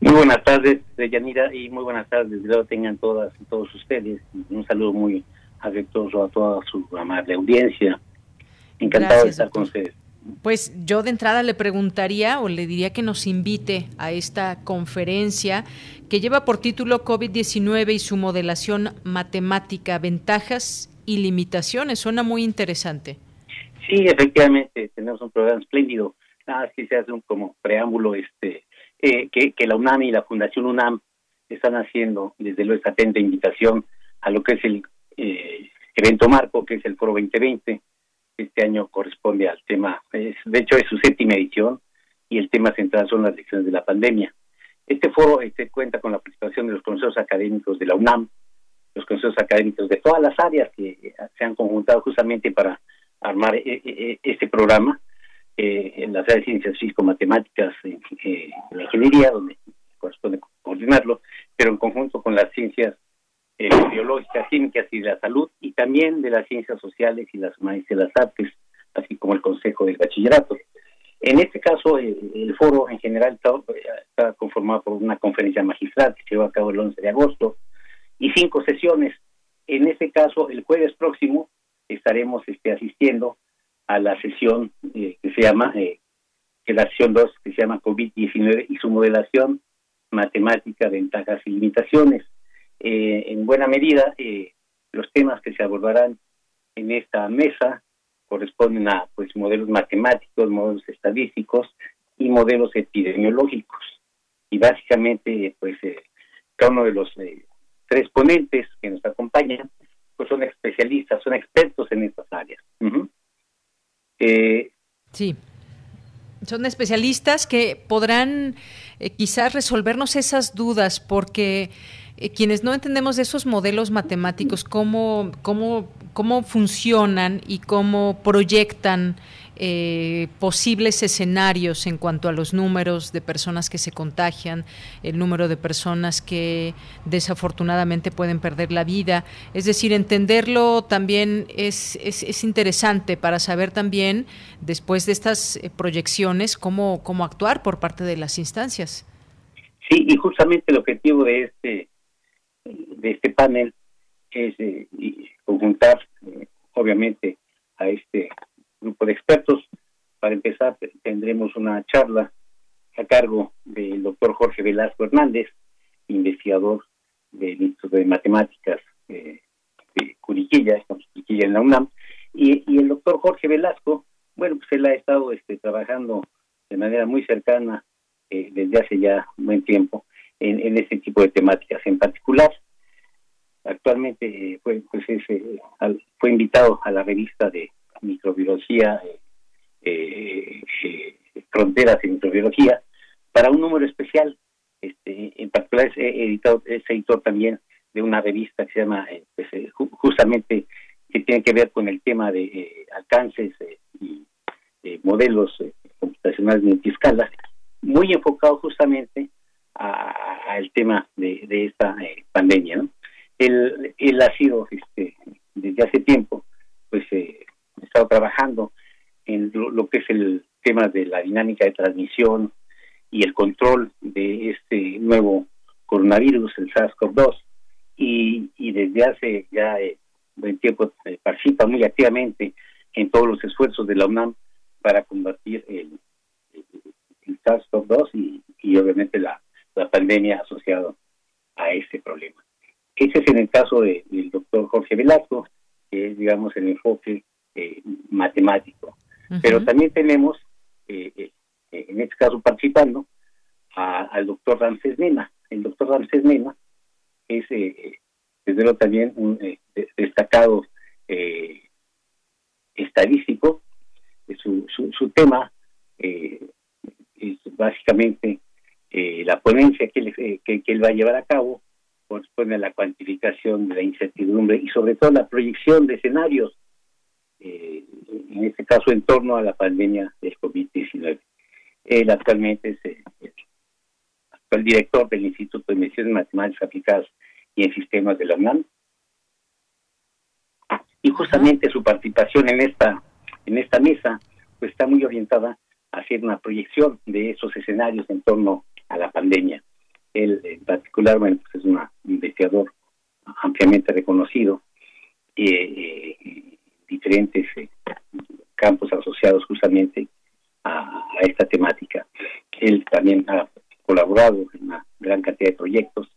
Muy buenas tardes, Yanira, y muy buenas tardes. Lo tengan todas y todos ustedes. Un saludo muy afectuoso a toda su amable audiencia. Encantado de estar con ustedes. Pues yo de entrada le preguntaría o le diría que nos invite a esta conferencia que lleva por título COVID-19 y su modelación matemática, ventajas y limitaciones. Suena muy interesante. Sí, efectivamente, tenemos un programa espléndido. Nada, que se hace un como preámbulo este eh, que, la UNAM y la Fundación UNAM están haciendo, desde luego esta atenta invitación a lo que es el eh, evento marco, que es el Foro 2020. Este año corresponde al tema, es, de hecho es su séptima edición y el tema central son las lecciones de la pandemia. Este foro este, cuenta con la participación de los consejos académicos de la UNAM, los consejos académicos de todas las áreas que se han conjuntado justamente para armar eh, este programa eh, en las áreas de ciencias físico-matemáticas, eh, en la ingeniería, donde corresponde coordinarlo, pero en conjunto con las ciencias eh, biológicas, químicas y de la salud, y también de las ciencias sociales y las humanidades y las artes, así como el Consejo del Bachillerato. En este caso, el foro en general está, conformado por una conferencia magistral que se llevó a cabo el 11 de agosto y cinco sesiones. En este caso, el jueves próximo estaremos este, asistiendo a la sesión eh, que se llama, eh, la sesión 2, que se llama COVID-19 y su modelación matemática, ventajas y limitaciones. Eh, en buena medida, los temas que se abordarán en esta mesa corresponden a pues modelos matemáticos, modelos estadísticos y modelos epidemiológicos. Y básicamente, pues cada uno de los tres ponentes que nos acompañan, pues son especialistas, son expertos en estas áreas. Eh, sí. Son especialistas que podrán eh, quizás resolvernos esas dudas porque eh, quienes no entendemos de esos modelos matemáticos, cómo, cómo, cómo funcionan y cómo proyectan eh, posibles escenarios en cuanto a los números de personas que se contagian, el número de personas que desafortunadamente pueden perder la vida. Es decir, entenderlo también es, es, interesante para saber también, después de estas eh, proyecciones, cómo, cómo actuar por parte de las instancias. Sí, y justamente el objetivo de este, de este panel es eh, conjuntar, obviamente, a este grupo de expertos. Para empezar, tendremos una charla a cargo del doctor Jorge Velasco Hernández, investigador del Instituto de Matemáticas eh, de Curiquilla, Curiquilla en la UNAM, y, el doctor Jorge Velasco, bueno, pues él ha estado este, trabajando de manera muy cercana eh, desde hace ya buen tiempo en, en este tipo de temáticas en particular. Actualmente eh, fue, pues fue invitado a la revista de microbiología, eh, eh, fronteras en microbiología, para un número especial. Este, en particular editado, es editor también de una revista que se llama, eh, pues, justamente, que tiene que ver con el tema de alcances y modelos computacionales multiescala, muy enfocado justamente al tema de, esta pandemia. Él, él ha sido este, desde hace tiempo pues eh, estado trabajando en lo, que es el tema de la dinámica de transmisión y el control de este nuevo coronavirus, el SARS-CoV-2, y, y, desde hace ya eh, buen tiempo eh, participa muy activamente en todos los esfuerzos de la UNAM para combatir el, SARS-CoV-2 y, y, obviamente la, la pandemia asociada a este problema. Ese es en el caso del doctor Jorge Velasco, que es, digamos, el enfoque eh, matemático. Pero también tenemos, eh, eh, en este caso participando, al doctor Ramsés Mena. El doctor Ramsés Mena es, desde luego, también un destacado estadístico. Su, su, tema es básicamente la ponencia que él, que, él va a llevar a cabo corresponde a la cuantificación de la incertidumbre y sobre todo la proyección de escenarios, eh, en este caso en torno a la pandemia del COVID-19. Él actualmente es el, actual director del Instituto de Mediciones Matemáticas Aplicadas y en Sistemas de la UNAM. Y justamente su participación en esta, en esta mesa pues está muy orientada a hacer una proyección de esos escenarios en torno a la pandemia. Él en particular, bueno, pues es un investigador ampliamente reconocido, eh, eh diferentes eh, campos asociados justamente a, esta temática. Él también ha colaborado en una gran cantidad de proyectos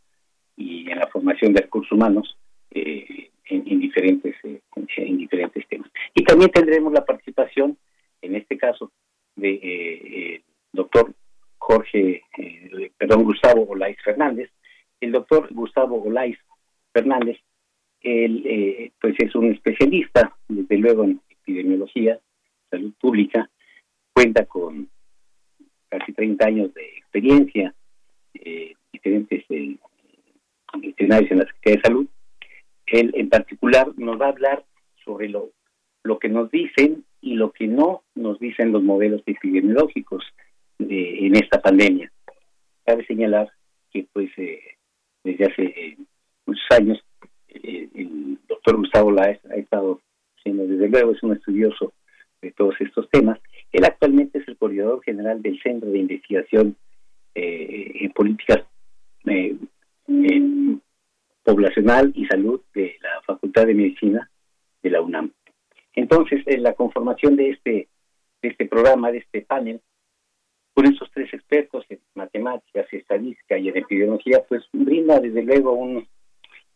y en la formación de recursos humanos eh, en, diferentes en diferentes temas. Y también tendremos la participación, en este caso, de doctor Jorge, eh, perdón, Gustavo Olaiz Fernández. El doctor Gustavo Olaiz Fernández, él eh, pues es un especialista, desde luego, en epidemiología, salud pública, cuenta con casi 30 años de experiencia, eh, diferentes eh, en la Secretaría de Salud. Él en particular nos va a hablar sobre lo, lo que nos dicen y lo que no nos dicen los modelos epidemiológicos en esta pandemia. Cabe señalar que pues eh, desde hace eh, muchos años eh, el doctor Gustavo Laes ha estado siendo desde luego es un estudioso de todos estos temas. Él actualmente es el coordinador general del Centro de Investigación en Políticas Poblacional y Salud de la Facultad de Medicina de la UNAM. Entonces, en la conformación de este, de este programa, de este panel, con estos tres expertos en matemáticas, estadística y en epidemiología, pues brinda desde luego un,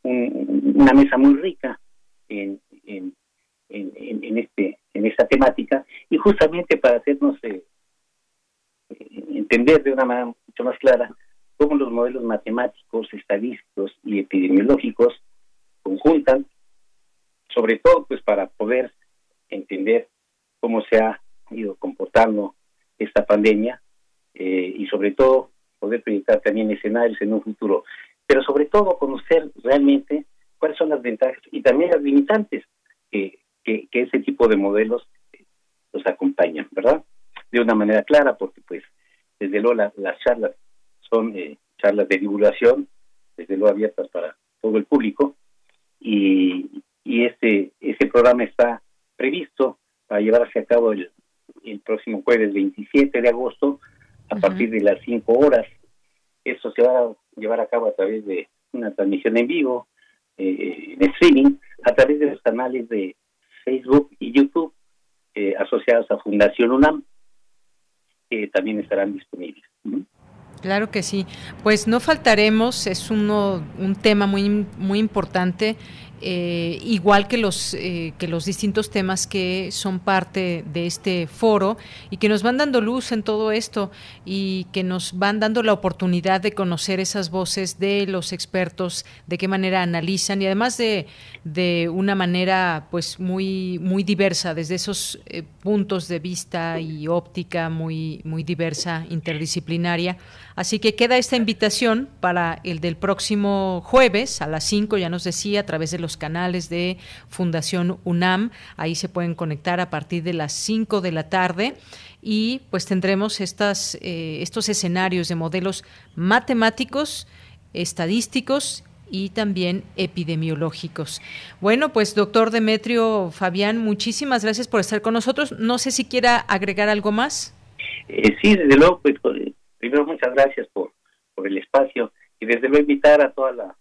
una mesa muy rica en, en, en, este en esta temática y justamente para hacernos eh, entender de una manera mucho más clara cómo los modelos matemáticos, estadísticos y epidemiológicos conjuntan, sobre todo pues para poder entender cómo se ha ido comportando esta pandemia eh, y sobre todo poder proyectar también escenarios en un futuro, pero sobre todo conocer realmente cuáles son las ventajas y también las limitantes que, que, ese tipo de modelos nos acompañan, ¿verdad? De una manera clara, porque pues desde luego las charlas son eh, charlas de divulgación, desde luego abiertas para todo el público, y, y este, este programa está previsto para llevarse a cabo el, el próximo jueves 27 de agosto a partir de las 5 horas. Esto se va a llevar a cabo a través de una transmisión en vivo, eh, en streaming, a través de los canales de Facebook y YouTube eh, asociados a Fundación UNAM, que también estarán disponibles. Claro que sí. Pues no faltaremos, es uno, un tema muy, muy importante eh, igual que los, eh, que los distintos temas que son parte de este foro y que nos van dando luz en todo esto y que nos van dando la oportunidad de conocer esas voces de los expertos, de qué manera analizan y además de, de una manera pues muy, muy diversa, desde esos eh, puntos de vista y óptica muy, muy diversa, interdisciplinaria. Así que queda esta invitación para el del próximo jueves a las 5, ya nos decía, a través de los canales de Fundación UNAM. Ahí se pueden conectar a partir de las 5 de la tarde y pues tendremos estas, eh, estos escenarios de modelos matemáticos, estadísticos y también epidemiológicos. Bueno, pues doctor Demetrio Fabián, muchísimas gracias por estar con nosotros. No sé si quiera agregar algo más. Eh, sí, desde luego, pues, primero muchas gracias por, por el espacio y desde luego invitar a toda la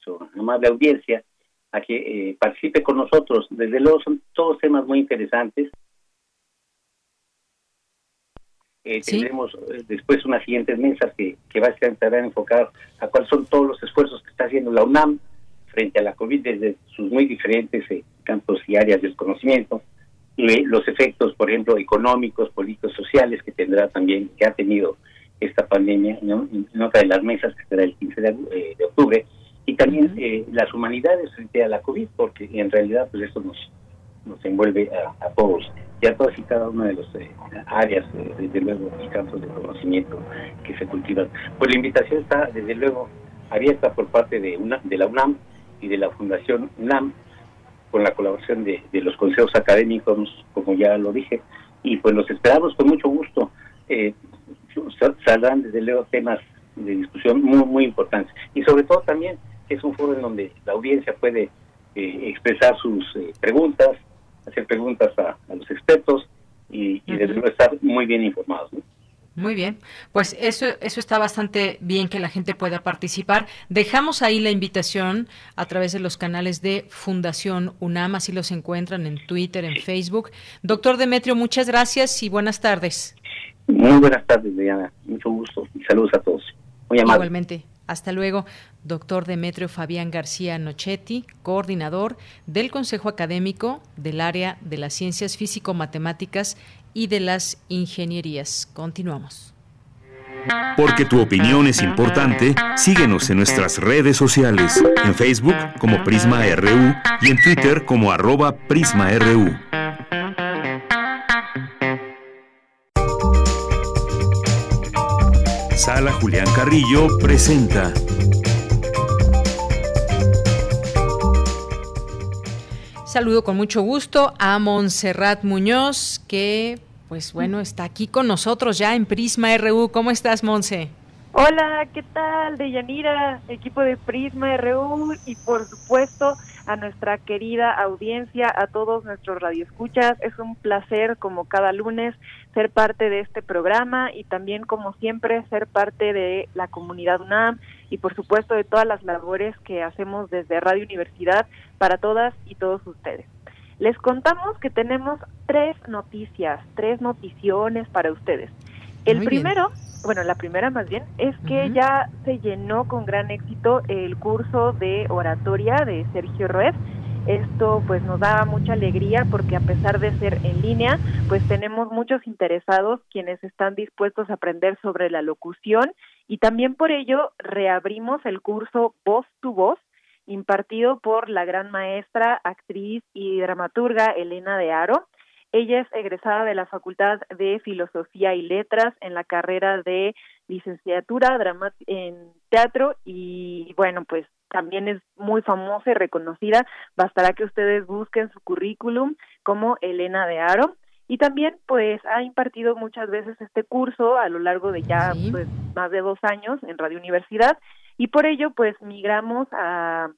su amable audiencia a que eh, participe con nosotros. Desde luego son todos temas muy interesantes. Eh, Tendremos eh, después unas siguientes mesas que, que va a estar enfocar a cuáles son todos los esfuerzos que está haciendo la UNAM frente a la COVID desde sus muy diferentes eh, campos y áreas del conocimiento y los efectos, por ejemplo, económicos, políticos, sociales que tendrá también, que ha tenido esta pandemia en otra de las mesas que será el 15 de, de octubre y también eh, las humanidades frente a la COVID, porque en realidad pues esto nos, nos envuelve a, todos y a todas y cada una de las eh, áreas, desde luego, los campos de conocimiento que se cultivan. Pues la invitación está, desde luego, abierta por parte de, una, de la UNAM y de la Fundación UNAM, con la colaboración de, los consejos académicos, como ya lo dije, y pues los esperamos con mucho gusto. Eh, saldrán desde luego temas de discusión muy, muy importantes. Y sobre todo también es un foro en donde la audiencia puede eh, expresar sus eh, preguntas, hacer preguntas a, los expertos y, y desde luego estar muy bien informados. Muy bien, pues eso, eso está bastante bien que la gente pueda participar. Dejamos ahí la invitación a través de los canales de Fundación UNAM, así los encuentran en Twitter, en Facebook. Doctor Demetrio, muchas gracias y buenas tardes. Muy buenas tardes, Diana. Mucho gusto y saludos a todos. Muy amable. Igualmente. Hasta luego, doctor Demetrio Fabián García Nochetti, coordinador del Consejo Académico del Área de las Ciencias Físico-Matemáticas y de las Ingenierías. Continuamos. Porque tu opinión es importante, síguenos en nuestras redes sociales, en Facebook como Prisma RU y en Twitter como arroba PrismaRU. Sala Julián Carrillo presenta Saludo con mucho gusto a Montserrat Muñoz, que pues bueno, está aquí con nosotros ya en Prisma RU. ¿Cómo estás, Monse? Hola, ¿qué tal? Deyanira, equipo de Prisma RU y por supuesto a nuestra querida audiencia, a todos nuestros radioescuchas. Es un placer, como cada lunes, ser parte de este programa y también, como siempre, ser parte de la comunidad UNAM y, por supuesto, de todas las labores que hacemos desde Radio Universidad para todas y todos ustedes. Les contamos que tenemos tres noticias, tres noticiones para ustedes. El primero, bueno, la primera más bien, es que ya se llenó con gran éxito el curso de oratoria de Sergio Ruiz. Esto pues nos da mucha alegría porque a pesar de ser en línea, pues tenemos muchos interesados quienes están dispuestos a aprender sobre la locución y también por ello reabrimos el curso Voz tu Voz impartido por la gran maestra, actriz y dramaturga Elena de Aro. Ella es egresada de la Facultad de Filosofía y Letras en la carrera de licenciatura en teatro y bueno, pues también es muy famosa y reconocida. Bastará que ustedes busquen su currículum como Elena de Aro. Y también pues ha impartido muchas veces este curso a lo largo de ya pues más de dos años en Radio Universidad y por ello pues migramos a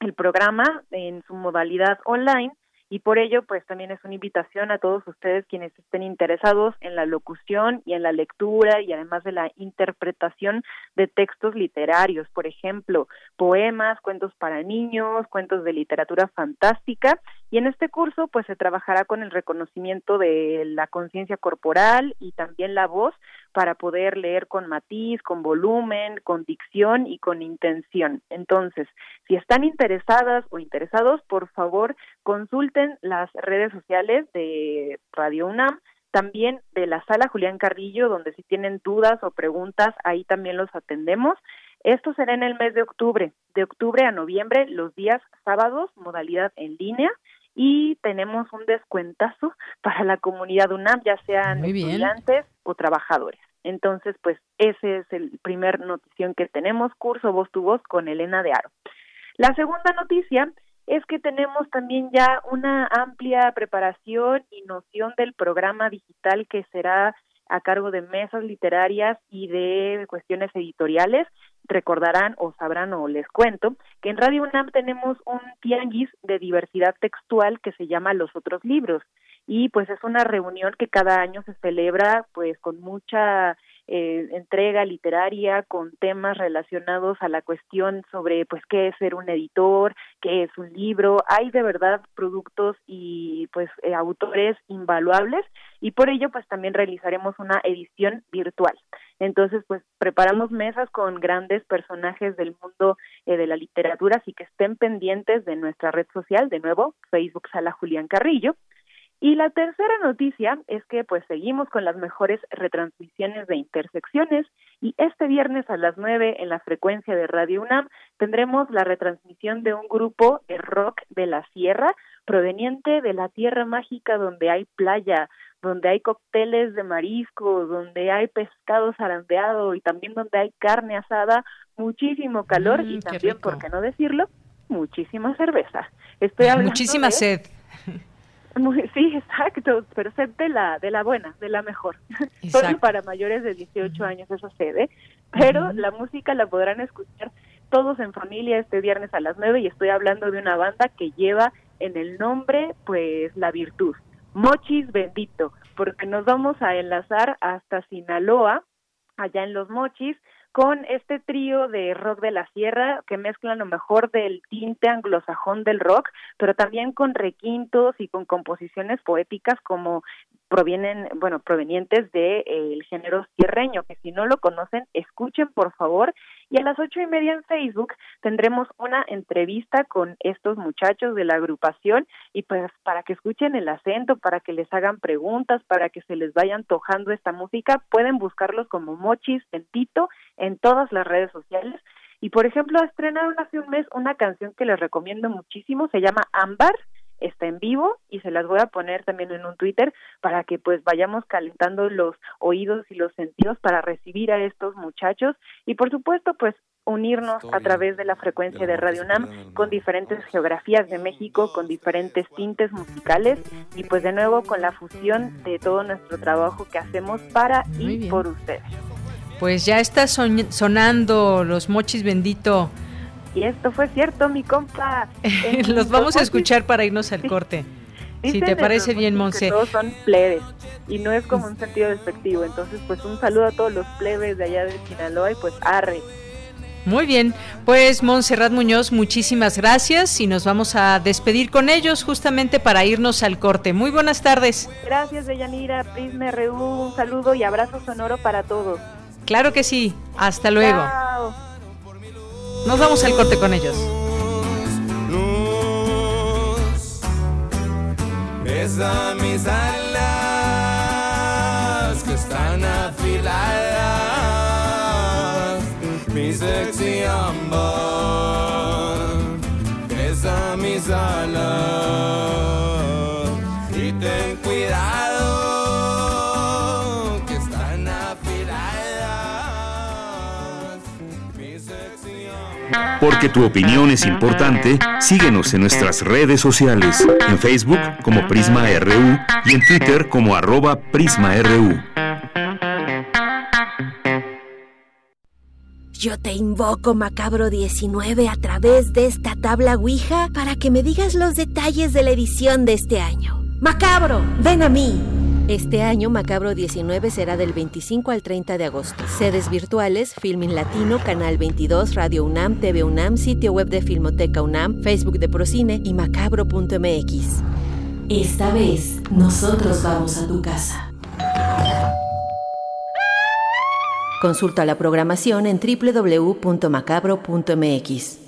el programa en su modalidad online y por ello pues también es una invitación a todos ustedes quienes estén interesados en la locución y en la lectura y además de la interpretación de textos literarios, por ejemplo, poemas, cuentos para niños, cuentos de literatura fantástica y en este curso pues se trabajará con el reconocimiento de la conciencia corporal y también la voz para poder leer con matiz, con volumen, con dicción y con intención. Entonces, si están interesadas o interesados, por favor, consulten las redes sociales de Radio UNAM, también de la sala Julián Carrillo, donde si tienen dudas o preguntas, ahí también los atendemos. Esto será en el mes de octubre, de octubre a noviembre, los días sábados, modalidad en línea, y tenemos un descuentazo para la comunidad UNAM, ya sean estudiantes o trabajadores. Entonces, pues ese es el primer notición que tenemos, curso voz tu voz con Elena de Aro. La segunda noticia es que tenemos también ya una amplia preparación y noción del programa digital que será a cargo de mesas literarias y de cuestiones editoriales. Recordarán o sabrán o les cuento que en Radio UNAM tenemos un tianguis de diversidad textual que se llama Los Otros Libros. Y pues es una reunión que cada año se celebra pues con mucha eh, entrega literaria con temas relacionados a la cuestión sobre pues qué es ser un editor, qué es un libro, hay de verdad productos y pues eh, autores invaluables y por ello pues también realizaremos una edición virtual. Entonces pues preparamos mesas con grandes personajes del mundo eh, de la literatura, así que estén pendientes de nuestra red social, de nuevo, Facebook Sala Julián Carrillo Y la tercera noticia es que pues seguimos con las mejores retransmisiones de intersecciones y este viernes a las 9 en la frecuencia de Radio UNAM tendremos la retransmisión de un grupo de rock de la sierra proveniente de la tierra mágica donde hay playa, donde hay cócteles de mariscos, donde hay pescado zarandeado y también donde hay carne asada, muchísimo calor y mm, también, por qué no decirlo, muchísima cerveza. Estoy muchísima sed. sí, exacto, pero sed de la, de la buena, de la mejor. Solo para mayores de 18 años eso sede, pero la música la podrán escuchar todos en familia este viernes a las 9 y estoy hablando de una banda que lleva en el nombre pues la virtud. Mochis Bendito, porque nos vamos a enlazar hasta Sinaloa, allá en los Mochis, con este trío de rock de la sierra que mezclan lo mejor del tinte anglosajón del rock, pero también con requintos y con composiciones poéticas como provienen, bueno, provenientes del de, eh, género sierreño, que si no lo conocen, escuchen por favor. Y a las ocho y media en Facebook tendremos una entrevista con estos muchachos de la agrupación y pues para que escuchen el acento, para que les hagan preguntas, para que se les vaya antojando esta música, pueden buscarlos como Mochis Tito en todas las redes sociales. Y por ejemplo, estrenaron hace un mes una canción que les recomiendo muchísimo, se llama Ámbar está en vivo y se las voy a poner también en un Twitter para que pues vayamos calentando los oídos y los sentidos para recibir a estos muchachos y por supuesto pues unirnos a través de la frecuencia de Radio UNAM con diferentes geografías de México, con diferentes tintes musicales y pues de nuevo con la fusión de todo nuestro trabajo que hacemos para y por ustedes. Pues ya está sonando los mochis bendito y esto fue cierto, mi compa. Los vamos a escuchar para irnos al corte. si te parece bien, Monse. Todos son plebes y no es como un sentido despectivo. Entonces, pues un saludo a todos los plebes de allá de Sinaloa y pues arre. Muy bien, pues Montserrat Muñoz, muchísimas gracias y nos vamos a despedir con ellos justamente para irnos al corte. Muy buenas tardes. Gracias, Deyanira, Prisma RU, un saludo y abrazo sonoro para todos. Claro que sí, hasta luego. Chao. Nos vamos al corte con ellos. Luz, besa mis alas que están afiladas, mi sexy amor, besa mis alas Porque tu opinión es importante, síguenos en nuestras redes sociales, en Facebook como Prisma RU y en Twitter como arroba PrismaRU. Yo te invoco, Macabro 19, a través de esta tabla Ouija para que me digas los detalles de la edición de este año. Macabro, ven a mí. Este año Macabro 19 será del 25 al 30 de agosto. Sedes virtuales, Filmin Latino, Canal 22, Radio UNAM, TV UNAM, sitio web de Filmoteca UNAM, Facebook de Procine y macabro.mx. Esta vez, nosotros vamos a tu casa. Consulta la programación en www.macabro.mx.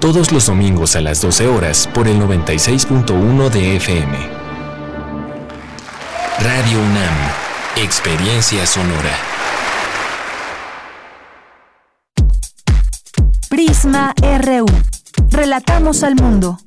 todos los domingos a las 12 horas por el 96.1 de FM. Radio UNAM, Experiencia Sonora. Prisma RU. Relatamos al mundo.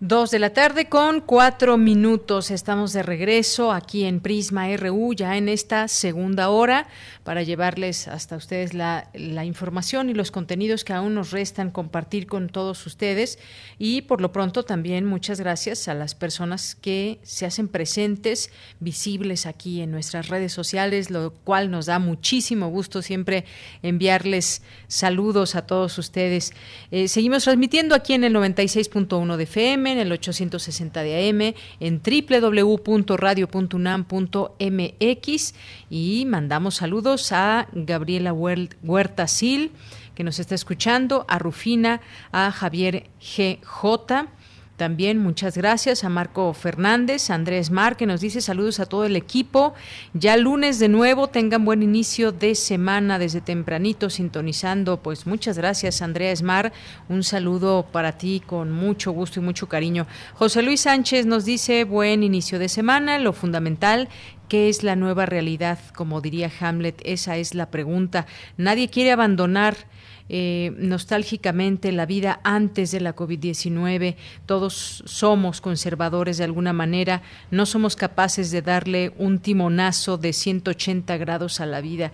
Dos de la tarde con cuatro minutos. Estamos de regreso aquí en Prisma RU, ya en esta segunda hora, para llevarles hasta ustedes la, información y los contenidos que aún nos restan compartir con todos ustedes. Y por lo pronto también muchas gracias a las personas que se hacen presentes, visibles aquí en nuestras redes sociales, lo cual nos da muchísimo gusto siempre enviarles saludos a todos ustedes. Eh, seguimos transmitiendo aquí en el 96.1 de FM en el 860 de AM, en www.radio.unam.mx y mandamos saludos a Gabriela Huerta Sil, que nos está escuchando, a Rufina, a Javier GJ también muchas gracias a Marco Fernández, Andrés Mar, que nos dice saludos a todo el equipo. Ya lunes de nuevo, tengan buen inicio de semana desde tempranito sintonizando. Pues muchas gracias, Andrea Esmar. Un saludo para ti con mucho gusto y mucho cariño. José Luis Sánchez nos dice buen inicio de semana. Lo fundamental ¿Qué es la nueva realidad? Como diría Hamlet, esa es la pregunta. Nadie quiere abandonar eh, nostálgicamente la vida antes de la COVID-19. Todos somos conservadores de alguna manera, no somos capaces de darle un timonazo de 180 grados a la vida.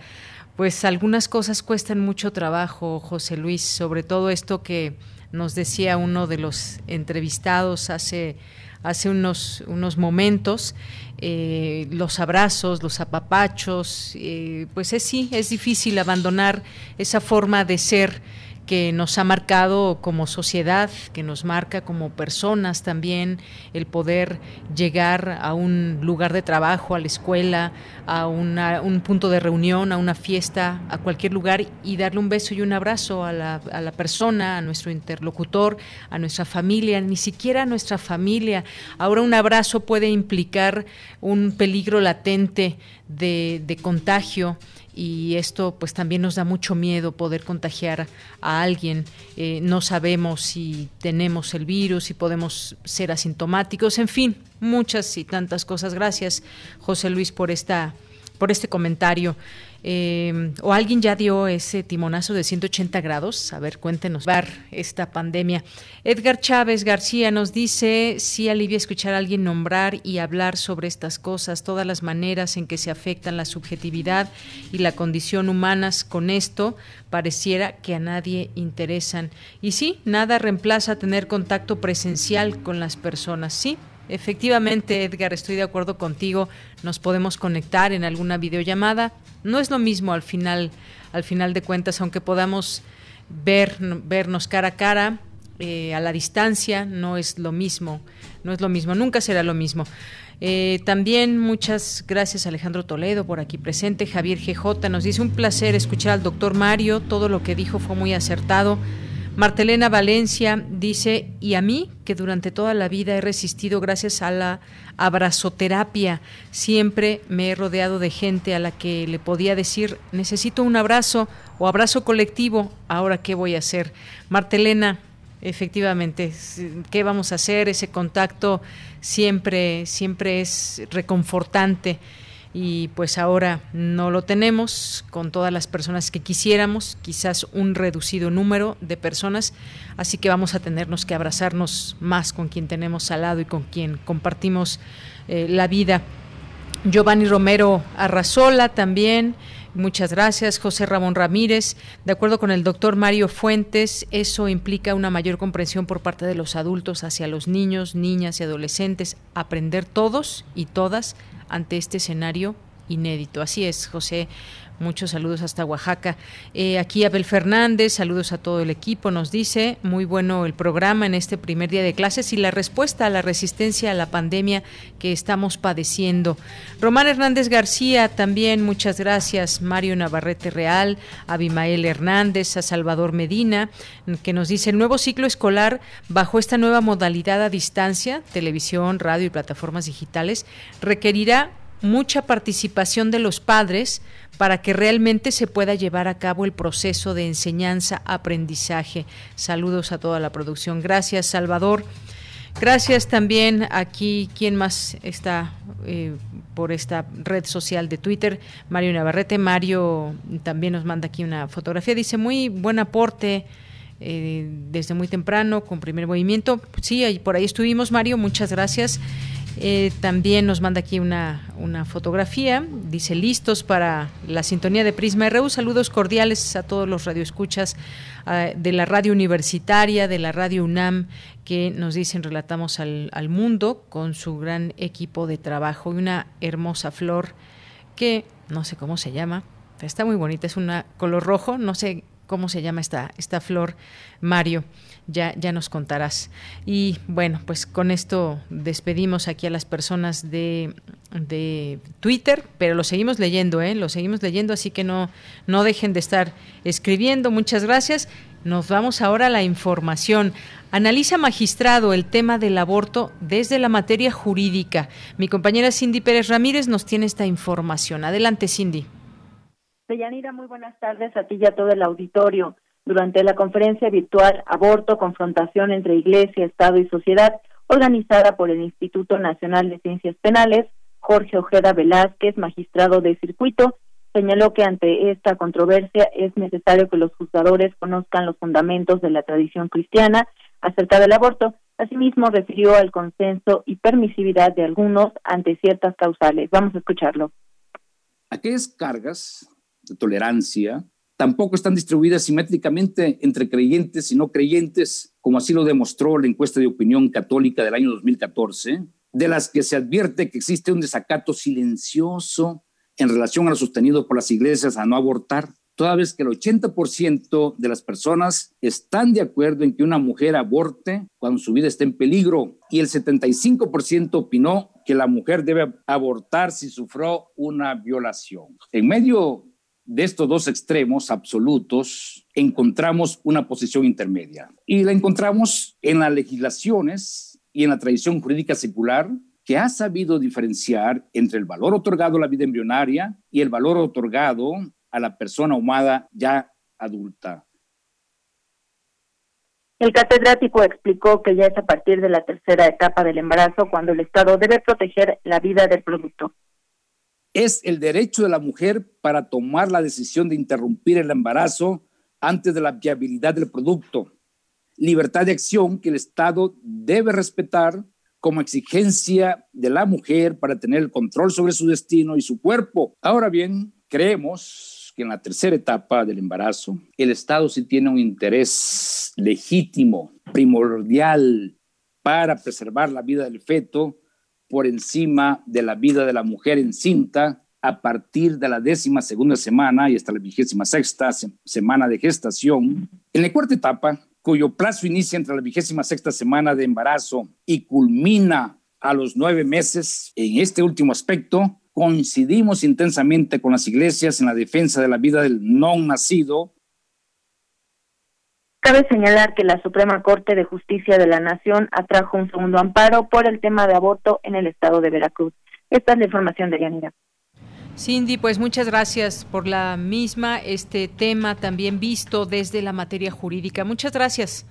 Pues algunas cosas cuestan mucho trabajo, José Luis, sobre todo esto que nos decía uno de los entrevistados hace hace unos, unos momentos, eh, los abrazos, los apapachos, eh, pues es sí, es difícil abandonar esa forma de ser que nos ha marcado como sociedad, que nos marca como personas también, el poder llegar a un lugar de trabajo, a la escuela, a un punto de reunión, a una fiesta, a cualquier lugar y darle un beso y un abrazo a la, persona, a nuestro interlocutor, a nuestra familia, ni siquiera a nuestra familia. Ahora un abrazo puede implicar un peligro latente de contagio y esto pues también nos da mucho miedo poder contagiar a alguien. Eh, no sabemos si tenemos el virus, si podemos ser asintomáticos, en fin, muchas y tantas cosas. Gracias, José Luis, por esta por este comentario. Eh, o alguien ya dio ese timonazo de 180 grados. A ver, cuéntenos, ver esta pandemia. Edgar Chávez García nos dice, sí alivia escuchar a alguien nombrar y hablar sobre estas cosas, todas las maneras en que se afectan la subjetividad y la condición humanas con esto, pareciera que a nadie interesan. Y sí, nada reemplaza tener contacto presencial con las personas, sí, Efectivamente, Edgar, estoy de acuerdo contigo. Nos podemos conectar en alguna videollamada. No es lo mismo al final, al final de cuentas, aunque podamos ver, vernos cara a cara, eh, a la distancia, no es lo mismo. No es lo mismo, nunca será lo mismo. Eh, también muchas gracias Alejandro Toledo por aquí presente. Javier GJ nos dice un placer escuchar al doctor Mario. Todo lo que dijo fue muy acertado. Martelena Valencia dice, y a mí, que durante toda la vida he resistido gracias a la abrazoterapia, siempre me he rodeado de gente a la que le podía decir, necesito un abrazo o abrazo colectivo, ahora qué voy a hacer. Martelena, efectivamente, ¿qué vamos a hacer? Ese contacto siempre, siempre es reconfortante y pues ahora no lo tenemos con todas las personas que quisiéramos, quizás un reducido número de personas, así que vamos a tenernos que abrazarnos más con quien tenemos al lado y con quien compartimos eh, la vida. Giovanni Romero Arrazola también. Muchas gracias, José Ramón Ramírez. De acuerdo con el doctor Mario Fuentes, eso implica una mayor comprensión por parte de los adultos hacia los niños, niñas y adolescentes, aprender todos y todas ante este escenario inédito. Así es, José Muchos saludos hasta Oaxaca. Eh, aquí Abel Fernández, saludos a todo el equipo, nos dice, muy bueno el programa en este primer día de clases y la respuesta a la resistencia a la pandemia que estamos padeciendo. Román Hernández García, también muchas gracias. Mario Navarrete Real, Abimael Hernández, a Salvador Medina, que nos dice, el nuevo ciclo escolar bajo esta nueva modalidad a distancia, televisión, radio y plataformas digitales, requerirá mucha participación de los padres para que realmente se pueda llevar a cabo el proceso de enseñanza-aprendizaje. Saludos a toda la producción. Gracias, Salvador. Gracias también aquí, ¿quién más está eh, por esta red social de Twitter? Mario Navarrete. Mario también nos manda aquí una fotografía. Dice, muy buen aporte. Eh, desde muy temprano con primer movimiento. Sí, por ahí estuvimos, Mario, muchas gracias. Eh, también nos manda aquí una, una, fotografía. Dice, listos para la sintonía de Prisma RU. Saludos cordiales a todos los radioescuchas ah, de la radio universitaria, de la radio UNAM, que nos dicen, relatamos al, al mundo con su gran equipo de trabajo y una hermosa flor que no sé cómo se llama. Está muy bonita, es una color rojo, no sé cómo se llama esta, esta flor, Mario ya, ya nos contarás. Y bueno, pues con esto despedimos aquí a las personas de, de Twitter, pero lo seguimos leyendo, ¿eh? lo seguimos leyendo, así que no, no dejen de estar escribiendo. Muchas gracias. Nos vamos ahora a la información. Analiza magistrado el tema del aborto desde la materia jurídica. Mi compañera Cindy Pérez Ramírez nos tiene esta información. Adelante, Cindy. Deyanira, muy buenas tardes a ti y a todo el auditorio. Durante la conferencia virtual Aborto, confrontación entre Iglesia, Estado y Sociedad, organizada por el Instituto Nacional de Ciencias Penales, Jorge Ojeda Velázquez, magistrado de circuito, señaló que ante esta controversia es necesario que los juzgadores conozcan los fundamentos de la tradición cristiana acerca del aborto. Asimismo, refirió al consenso y permisividad de algunos ante ciertas causales. Vamos a escucharlo. Aquellas cargas de tolerancia tampoco están distribuidas simétricamente entre creyentes y no creyentes, como así lo demostró la encuesta de opinión católica del año 2014, de las que se advierte que existe un desacato silencioso en relación a lo sostenido por las iglesias a no abortar, toda vez que el 80% de las personas están de acuerdo en que una mujer aborte cuando su vida está en peligro y el 75% opinó que la mujer debe abortar si sufrió una violación. En medio de estos dos extremos absolutos encontramos una posición intermedia. Y la encontramos en las legislaciones y en la tradición jurídica secular que ha sabido diferenciar entre el valor otorgado a la vida embrionaria y el valor otorgado a la persona humana ya adulta. El catedrático explicó que ya es a partir de la tercera etapa del embarazo cuando el Estado debe proteger la vida del producto es el derecho de la mujer para tomar la decisión de interrumpir el embarazo antes de la viabilidad del producto. Libertad de acción que el Estado debe respetar como exigencia de la mujer para tener el control sobre su destino y su cuerpo. Ahora bien, creemos que en la tercera etapa del embarazo, el Estado sí tiene un interés legítimo, primordial, para preservar la vida del feto por encima de la vida de la mujer encinta a partir de la décima segunda semana y hasta la vigésima sexta semana de gestación. En la cuarta etapa, cuyo plazo inicia entre la vigésima sexta semana de embarazo y culmina a los nueve meses, en este último aspecto, coincidimos intensamente con las iglesias en la defensa de la vida del no nacido Cabe señalar que la Suprema Corte de Justicia de la Nación atrajo un segundo amparo por el tema de aborto en el estado de Veracruz. Esta es la información de Yanira. Cindy, pues muchas gracias por la misma, este tema también visto desde la materia jurídica. Muchas gracias.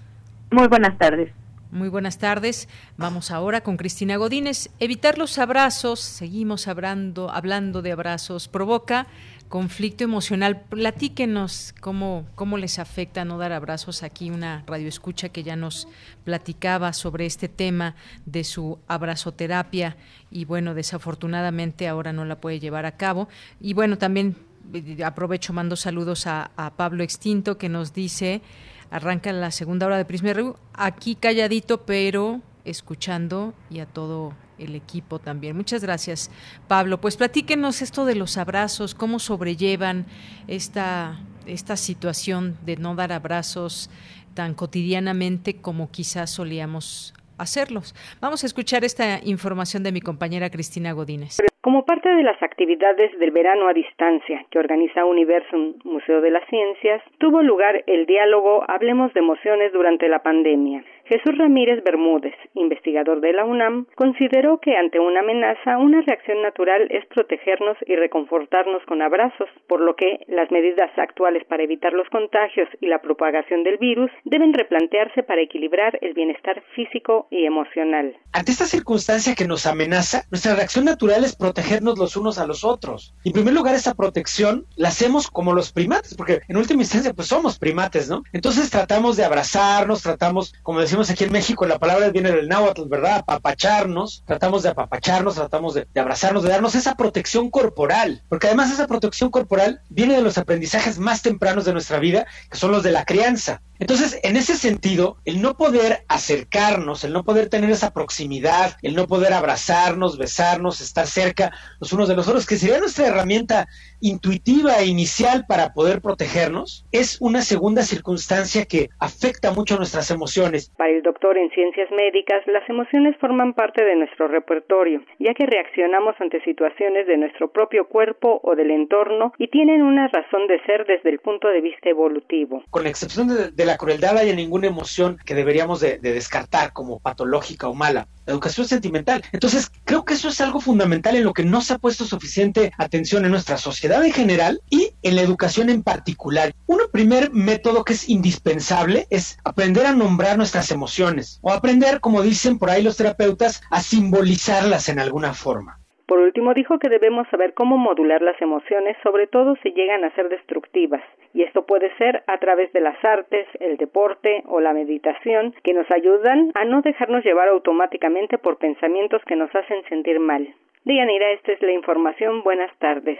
Muy buenas tardes. Muy buenas tardes. Vamos ahora con Cristina Godínez. Evitar los abrazos, seguimos hablando, hablando de abrazos, provoca conflicto emocional. Platíquenos cómo, cómo les afecta no dar abrazos. Aquí una radioescucha que ya nos platicaba sobre este tema de su abrazoterapia y bueno, desafortunadamente ahora no la puede llevar a cabo. Y bueno, también eh, aprovecho, mando saludos a, Pablo Extinto que nos dice, arranca la segunda hora de Prisma Aquí calladito, pero escuchando y a todo el equipo también. Muchas gracias, Pablo. Pues platíquenos esto de los abrazos, cómo sobrellevan esta, esta situación de no dar abrazos tan cotidianamente como quizás solíamos hacerlos. Vamos a escuchar esta información de mi compañera Cristina Godínez. Como parte de las actividades del verano a distancia que organiza Universum Museo de las Ciencias, tuvo lugar el diálogo Hablemos de Emociones durante la pandemia. Jesús Ramírez Bermúdez, investigador de la UNAM, consideró que ante una amenaza una reacción natural es protegernos y reconfortarnos con abrazos, por lo que las medidas actuales para evitar los contagios y la propagación del virus deben replantearse para equilibrar el bienestar físico y emocional. Ante esta circunstancia que nos amenaza, nuestra reacción natural es protegernos los unos a los otros. En primer lugar, esa protección la hacemos como los primates, porque en última instancia pues somos primates, ¿no? Entonces tratamos de abrazarnos, tratamos, como decimos aquí en México, la palabra viene del náhuatl, ¿verdad? Apapacharnos, tratamos de apapacharnos, tratamos de, de, abrazarnos, de darnos esa protección corporal, porque además esa protección corporal viene de los aprendizajes más tempranos de nuestra vida, que son los de la crianza. Entonces, en ese sentido, el no poder acercarnos, el no poder tener esa proximidad, el no poder abrazarnos, besarnos, estar cerca los unos de los otros, que sería nuestra herramienta intuitiva e inicial para poder protegernos, es una segunda circunstancia que afecta mucho nuestras emociones. Para el doctor en ciencias médicas, las emociones forman parte de nuestro repertorio, ya que reaccionamos ante situaciones de nuestro propio cuerpo o del entorno y tienen una razón de ser desde el punto de vista evolutivo. Con la excepción de, de la crueldad haya ninguna emoción que deberíamos de, de, descartar como patológica o mala. La educación sentimental. Entonces, creo que eso es algo fundamental en lo que no se ha puesto suficiente atención en nuestra sociedad en general y en la educación en particular. Un primer método que es indispensable es aprender a nombrar nuestras emociones o aprender, como dicen por ahí los terapeutas, a simbolizarlas en alguna forma. Por último, dijo que debemos saber cómo modular las emociones, sobre todo si llegan a ser destructivas, y esto puede ser a través de las artes, el deporte o la meditación, que nos ayudan a no dejarnos llevar automáticamente por pensamientos que nos hacen sentir mal. Dianira, esta es la información. Buenas tardes.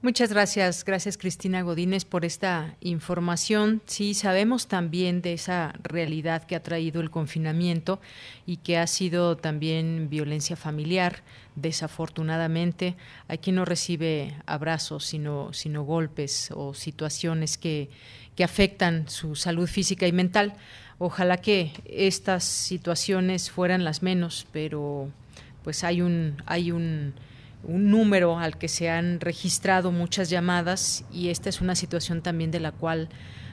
Muchas gracias, gracias Cristina Godínez por esta información. Sí, sabemos también de esa realidad que ha traído el confinamiento y que ha sido también violencia familiar, desafortunadamente. Hay quien no recibe abrazos, sino, sino golpes o situaciones que, que afectan su salud física y mental. Ojalá que estas situaciones fueran las menos, pero pues hay un, hay un un número al que se han registrado muchas llamadas y esta es una situación también de la cual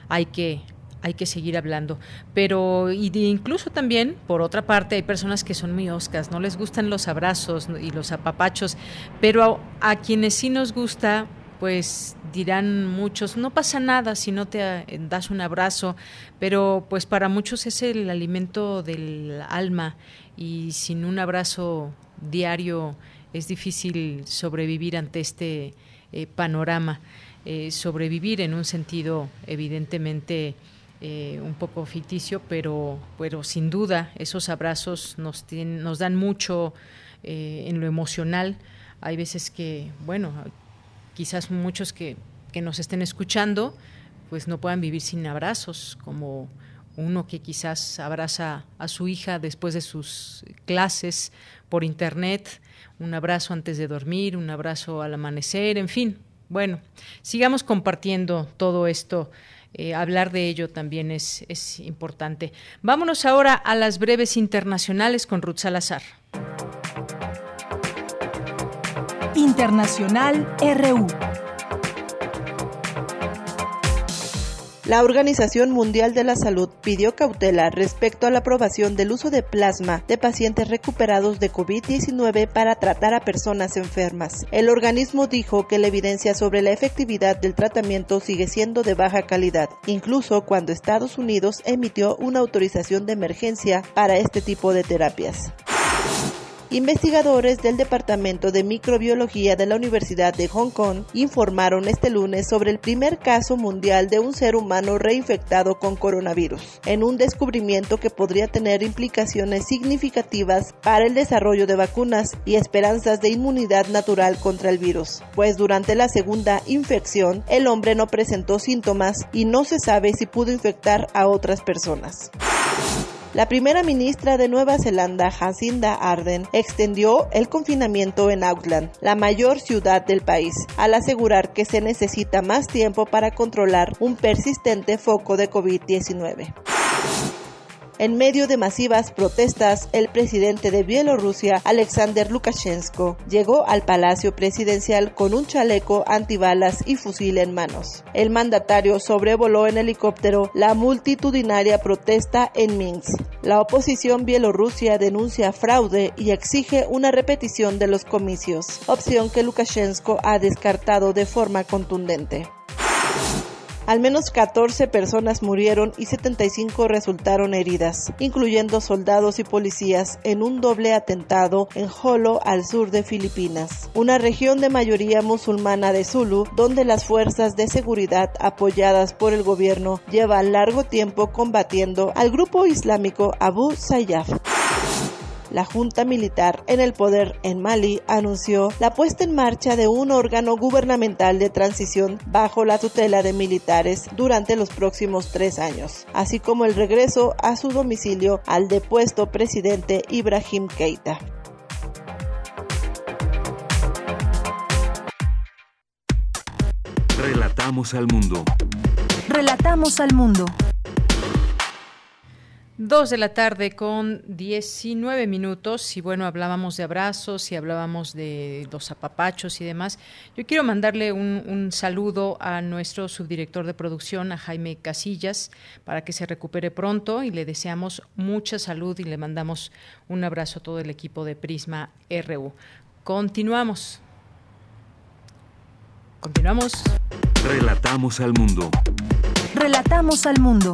hay que hay que seguir hablando. Pero incluso también, por otra parte, hay personas que son muy oscas, no les gustan los abrazos y los apapachos, pero a, a quienes sí nos gusta, pues dirán muchos, no pasa nada si no te eh, das un abrazo, pero pues para muchos es el alimento del alma y sin un abrazo diario es difícil sobrevivir ante este eh, panorama, eh, sobrevivir en un sentido evidentemente eh, un poco ficticio, pero, pero sin duda esos abrazos nos, nos dan mucho en lo emocional. Hay veces que, bueno, quizás muchos que, que nos estén escuchando, pues no puedan vivir sin abrazos, como uno que quizás abraza a su hija después de sus clases por internet, un abrazo antes de dormir, un abrazo al amanecer, en fin. Bueno, sigamos compartiendo todo esto. Eh, hablar de ello también es, es importante. Vámonos ahora a las breves internacionales con Ruth Salazar. Internacional RU. La Organización Mundial de la Salud pidió cautela respecto a la aprobación del uso de plasma de pacientes recuperados de COVID-19 para tratar a personas enfermas. El organismo dijo que la evidencia sobre la efectividad del tratamiento sigue siendo de baja calidad, incluso cuando Estados Unidos emitió una autorización de emergencia para este tipo de terapias. Investigadores del Departamento de Microbiología de la Universidad de Hong Kong informaron este lunes sobre el primer caso mundial de un ser humano reinfectado con coronavirus, en un descubrimiento que podría tener implicaciones significativas para el desarrollo de vacunas y esperanzas de inmunidad natural contra el virus, pues durante la segunda infección el hombre no presentó síntomas y no se sabe si pudo infectar a otras personas. La primera ministra de Nueva Zelanda, Jacinda Arden, extendió el confinamiento en Auckland, la mayor ciudad del país, al asegurar que se necesita más tiempo para controlar un persistente foco de COVID-19. En medio de masivas protestas, el presidente de Bielorrusia, Alexander Lukashenko, llegó al Palacio Presidencial con un chaleco antibalas y fusil en manos. El mandatario sobrevoló en helicóptero la multitudinaria protesta en Minsk. La oposición bielorrusia denuncia fraude y exige una repetición de los comicios, opción que Lukashenko ha descartado de forma contundente. Al menos 14 personas murieron y 75 resultaron heridas, incluyendo soldados y policías, en un doble atentado en Jolo, al sur de Filipinas, una región de mayoría musulmana de Zulu, donde las fuerzas de seguridad apoyadas por el gobierno llevan largo tiempo combatiendo al grupo islámico Abu Sayyaf. La Junta Militar en el poder en Mali anunció la puesta en marcha de un órgano gubernamental de transición bajo la tutela de militares durante los próximos tres años, así como el regreso a su domicilio al depuesto presidente Ibrahim Keita. Relatamos al mundo. Relatamos al mundo. Dos de la tarde con 19 minutos y bueno, hablábamos de abrazos y hablábamos de los apapachos y demás. Yo quiero mandarle un, saludo a nuestro subdirector de producción, a Jaime Casillas, para que se recupere pronto y le deseamos mucha salud y le mandamos un abrazo a todo el equipo de Prisma RU. Continuamos. Continuamos. Relatamos al mundo. Relatamos al mundo.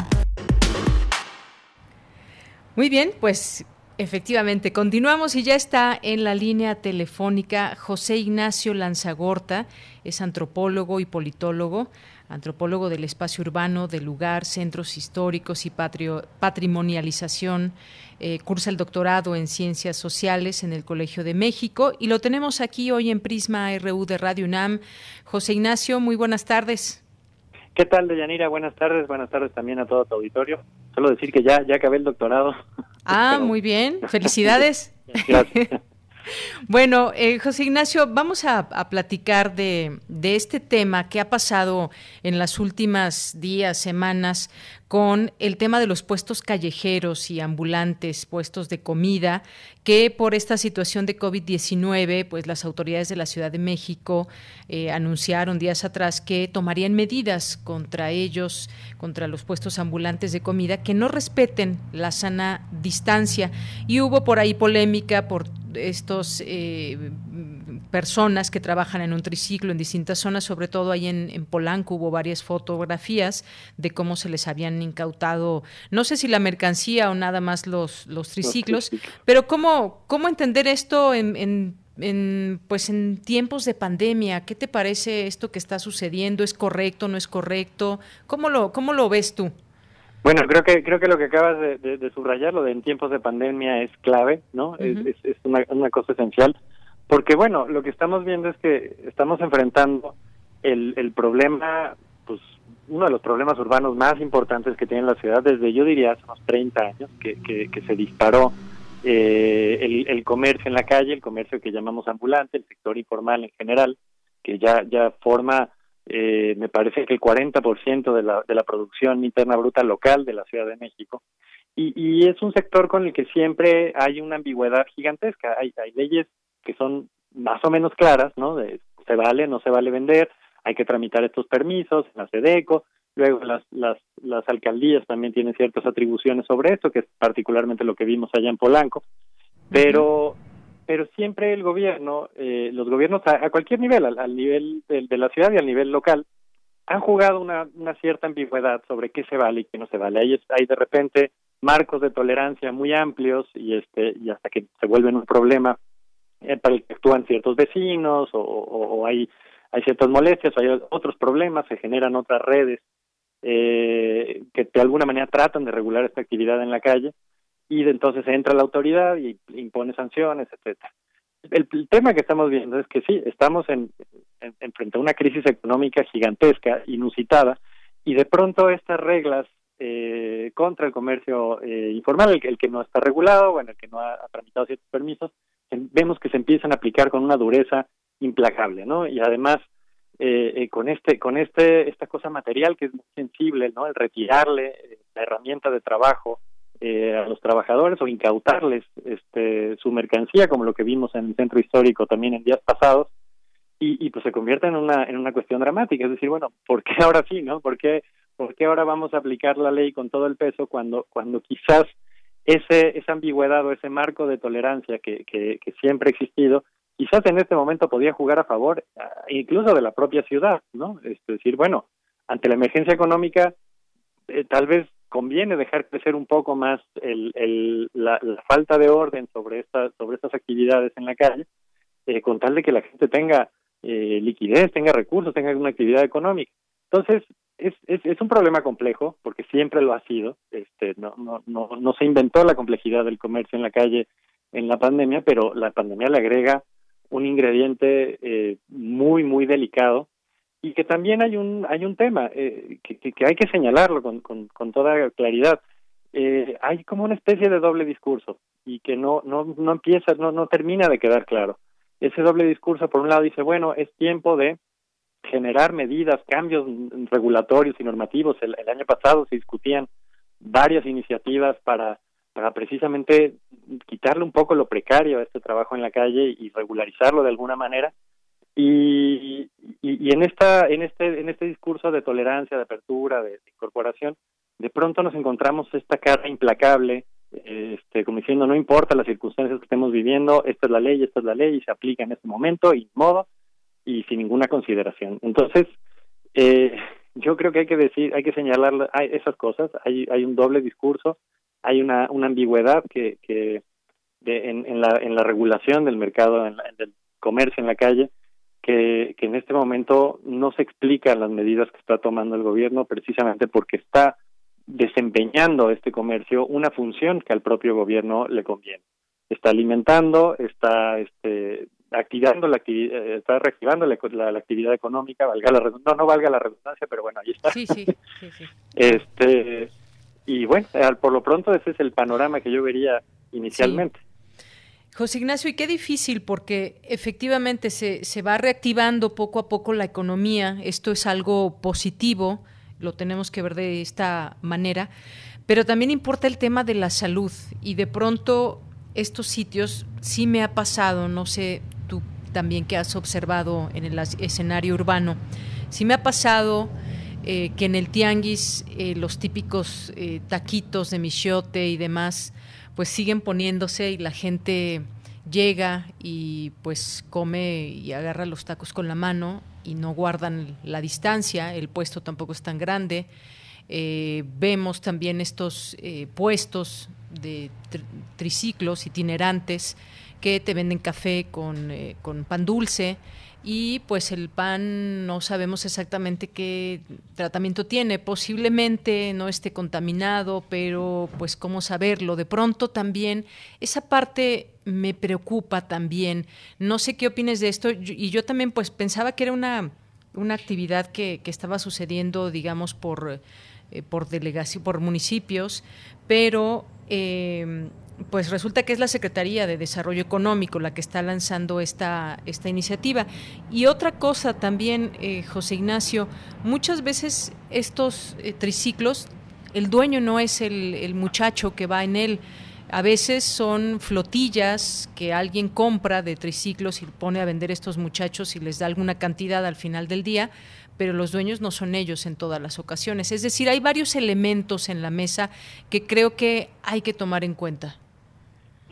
Muy bien, pues efectivamente, continuamos y ya está en la línea telefónica José Ignacio Lanzagorta, es antropólogo y politólogo, antropólogo del espacio urbano, del lugar, centros históricos y patrimonialización. Eh, cursa el doctorado en Ciencias Sociales en el Colegio de México y lo tenemos aquí hoy en Prisma RU de Radio UNAM. José Ignacio, muy buenas tardes. ¿Qué tal, Deyanira? Buenas tardes, buenas tardes también a todo tu auditorio. Solo decir que ya, ya acabé el doctorado. Ah, muy bien, felicidades. Gracias. Bueno, eh, José Ignacio, vamos a, platicar de, de, este tema que ha pasado en las últimas días, semanas, con el tema de los puestos callejeros y ambulantes, puestos de comida, que por esta situación de COVID-19, pues las autoridades de la Ciudad de México eh, anunciaron días atrás que tomarían medidas contra ellos, contra los puestos ambulantes de comida, que no respeten la sana distancia. Y hubo por ahí polémica por estos eh, personas que trabajan en un triciclo en distintas zonas, sobre todo ahí en, Polanco hubo varias fotografías de cómo se les habían incautado, no sé si la mercancía o nada más los, los triciclos, pero cómo, cómo entender esto en, en, pues en tiempos de pandemia, ¿qué te parece esto que está sucediendo? ¿Es correcto, no es correcto? ¿Cómo lo, cómo lo ves tú? Bueno, creo que creo que lo que acabas de, subrayar, lo de en tiempos de pandemia es clave, ¿no? es, es, una, una cosa esencial. Porque bueno, lo que estamos viendo es que estamos enfrentando el, el problema, pues uno de los problemas urbanos más importantes que tiene la ciudad desde yo diría hace unos 30 años que, que, se disparó eh, el, comercio en la calle, el comercio que llamamos ambulante, el sector informal en general, que ya, ya forma, eh, me parece que el 40% de la, de la producción interna bruta local de la Ciudad de México. Y, y es un sector con el que siempre hay una ambigüedad gigantesca. Hay, hay leyes que son más o menos claras, ¿no? De se vale, no se vale vender, hay que tramitar estos permisos en la SEDECO, luego las, las, las alcaldías también tienen ciertas atribuciones sobre esto, que es particularmente lo que vimos allá en Polanco, pero pero siempre el gobierno, eh, los gobiernos a, cualquier nivel, al, nivel de, de, la ciudad y al nivel local, han jugado una, una cierta ambigüedad sobre qué se vale y qué no se vale. Hay, hay de repente marcos de tolerancia muy amplios y este y hasta que se vuelven un problema para el que actúan ciertos vecinos o, hay, hay ciertas molestias, o hay otros problemas, se generan otras redes eh, que de alguna manera tratan de regular esta actividad en la calle y entonces entra la autoridad y impone sanciones, etcétera. El, tema que estamos viendo es que sí, estamos en, en, frente a una crisis económica gigantesca, inusitada, y de pronto estas reglas eh, contra el comercio eh, informal, el, que no está regulado, bueno, el que no ha, tramitado ciertos permisos, vemos que se empiezan a aplicar con una dureza implacable, ¿no? Y además eh, con este, con este, esta cosa material que es muy sensible, ¿no? El retirarle la herramienta de trabajo a los trabajadores o incautarles este, su mercancía, como lo que vimos en el centro histórico también en días pasados, y, pues se convierte en una, en una cuestión dramática, es decir, bueno, ¿por qué ahora sí, no? ¿Por qué, ¿Por qué ahora vamos a aplicar la ley con todo el peso cuando, cuando quizás ese, esa ambigüedad o ese marco de tolerancia que, que, siempre ha existido, quizás en este momento podía jugar a favor ah, incluso de la propia ciudad, ¿no? Es decir, bueno, ante la emergencia económica, eh, tal vez conviene dejar crecer un poco más el, el, la, falta de orden sobre, esta, sobre estas actividades en la calle, eh, con tal de que la gente tenga eh, liquidez, tenga recursos, tenga alguna actividad económica. Entonces, es, es, un problema complejo, porque siempre lo ha sido. Este, no, no, no, no se inventó la complejidad del comercio en la calle en la pandemia, pero la pandemia le agrega un ingrediente eh, muy, muy delicado y que también hay un, hay un tema eh, que, que, hay que señalarlo con, con, con toda claridad. Eh, hay como una especie de doble discurso y que no, no, no empieza, no, no termina de quedar claro ese doble discurso, por un lado, dice, bueno, es tiempo de generar medidas, cambios regulatorios y normativos. El, año pasado se discutían varias iniciativas para, para precisamente quitarle un poco lo precario a este trabajo en la calle y regularizarlo de alguna manera. Y, en esta en este en este discurso de tolerancia, de apertura, de incorporación, de pronto nos encontramos esta cara implacable este, como diciendo, no importa las circunstancias que estemos viviendo, esta es la ley, esta es la ley y se aplica en este momento y modo y sin ninguna consideración. Entonces, eh, yo creo que hay que decir, hay que señalar esas cosas, hay, hay un doble discurso, hay una, una ambigüedad que, que de, en, la, en la regulación del mercado, en del comercio en la calle, que, que en este momento no se explican las medidas que está tomando el gobierno precisamente porque está desempeñando este comercio una función que al propio gobierno le conviene. Está alimentando, está este, activando la actividad, eh, está reactivando la, actividad económica, valga la no, no valga la redundancia, pero bueno, ahí está. Sí, sí, sí, este, y bueno, por lo pronto ese es el panorama que yo vería inicialmente. José Ignacio, y qué difícil porque efectivamente se, se va reactivando poco a poco la economía, esto es algo positivo, lo tenemos que ver de esta manera, pero también importa el tema de la salud y de pronto estos sitios sí me ha pasado, no sé también que has observado en el escenario urbano, sí me ha pasado eh, que en el tianguis eh, los típicos eh, taquitos de michote y demás pues siguen poniéndose y la gente llega y pues come y agarra los tacos con la mano y no guardan la distancia, el puesto tampoco es tan grande. Eh, vemos también estos puestos de triciclos itinerantes que te venden café con, eh, con pan dulce y pues el pan no sabemos exactamente qué tratamiento tiene, posiblemente no esté contaminado, pero pues cómo saberlo. De pronto también esa parte me preocupa también. No sé qué opines de esto y yo también pues pensaba que era una, una actividad que, que estaba sucediendo, digamos, por, eh, por delegación, por municipios, pero eh, pues resulta que es la Secretaría de Desarrollo Económico la que está lanzando esta, esta iniciativa. Y otra cosa también, eh, José Ignacio, muchas veces estos eh, triciclos, el dueño no es el, el muchacho que va en él, a veces son flotillas que alguien compra de triciclos y pone a vender estos muchachos y les da alguna cantidad al final del día, pero los dueños no son ellos en todas las ocasiones. Es decir, hay varios elementos en la mesa que creo que hay que tomar en cuenta.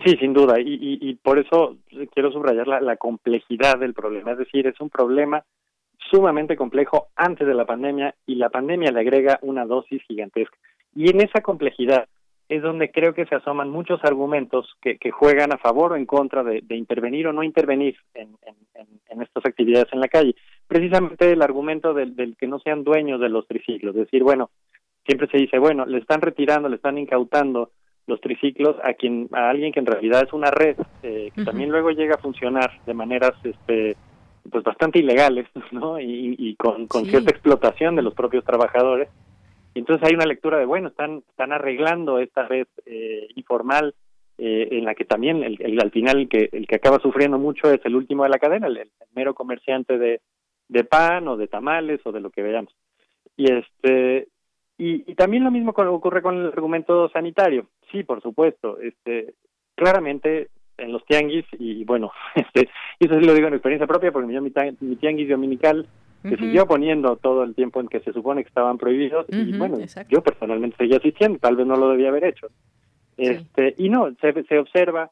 Sí, sin duda, y, y, por eso quiero subrayar la, complejidad del problema, es decir, es un problema sumamente complejo antes de la pandemia y la pandemia le agrega una dosis gigantesca. Y en esa complejidad es donde creo que se asoman muchos argumentos que, juegan a favor o en contra de, intervenir o no intervenir en, en, en, estas actividades en la calle. Precisamente el argumento del, del que no sean dueños de los triciclos, es decir, bueno, siempre se dice, bueno, le están retirando, le están incautando los triciclos a quien a alguien que en realidad es una red eh, que también luego llega a funcionar de maneras este pues bastante ilegales no y, con, con cierta explotación de los propios trabajadores. Y entonces hay una lectura de, bueno, están, están arreglando esta red eh, informal eh, en la que también el, al final el que, el que acaba sufriendo mucho es el último de la cadena, el, mero comerciante de, de pan o de tamales o de lo que veamos. Y este y, también lo mismo ocurre con el argumento sanitario. Sí, por supuesto, este claramente en los tianguis y bueno, este y eso sí lo digo en experiencia propia porque mi, mi tianguis dominical se siguió poniendo todo el tiempo en que se supone que estaban prohibidos y bueno, yo personalmente seguía asistiendo, tal vez no lo debía haber hecho. Este, y no, se, se observa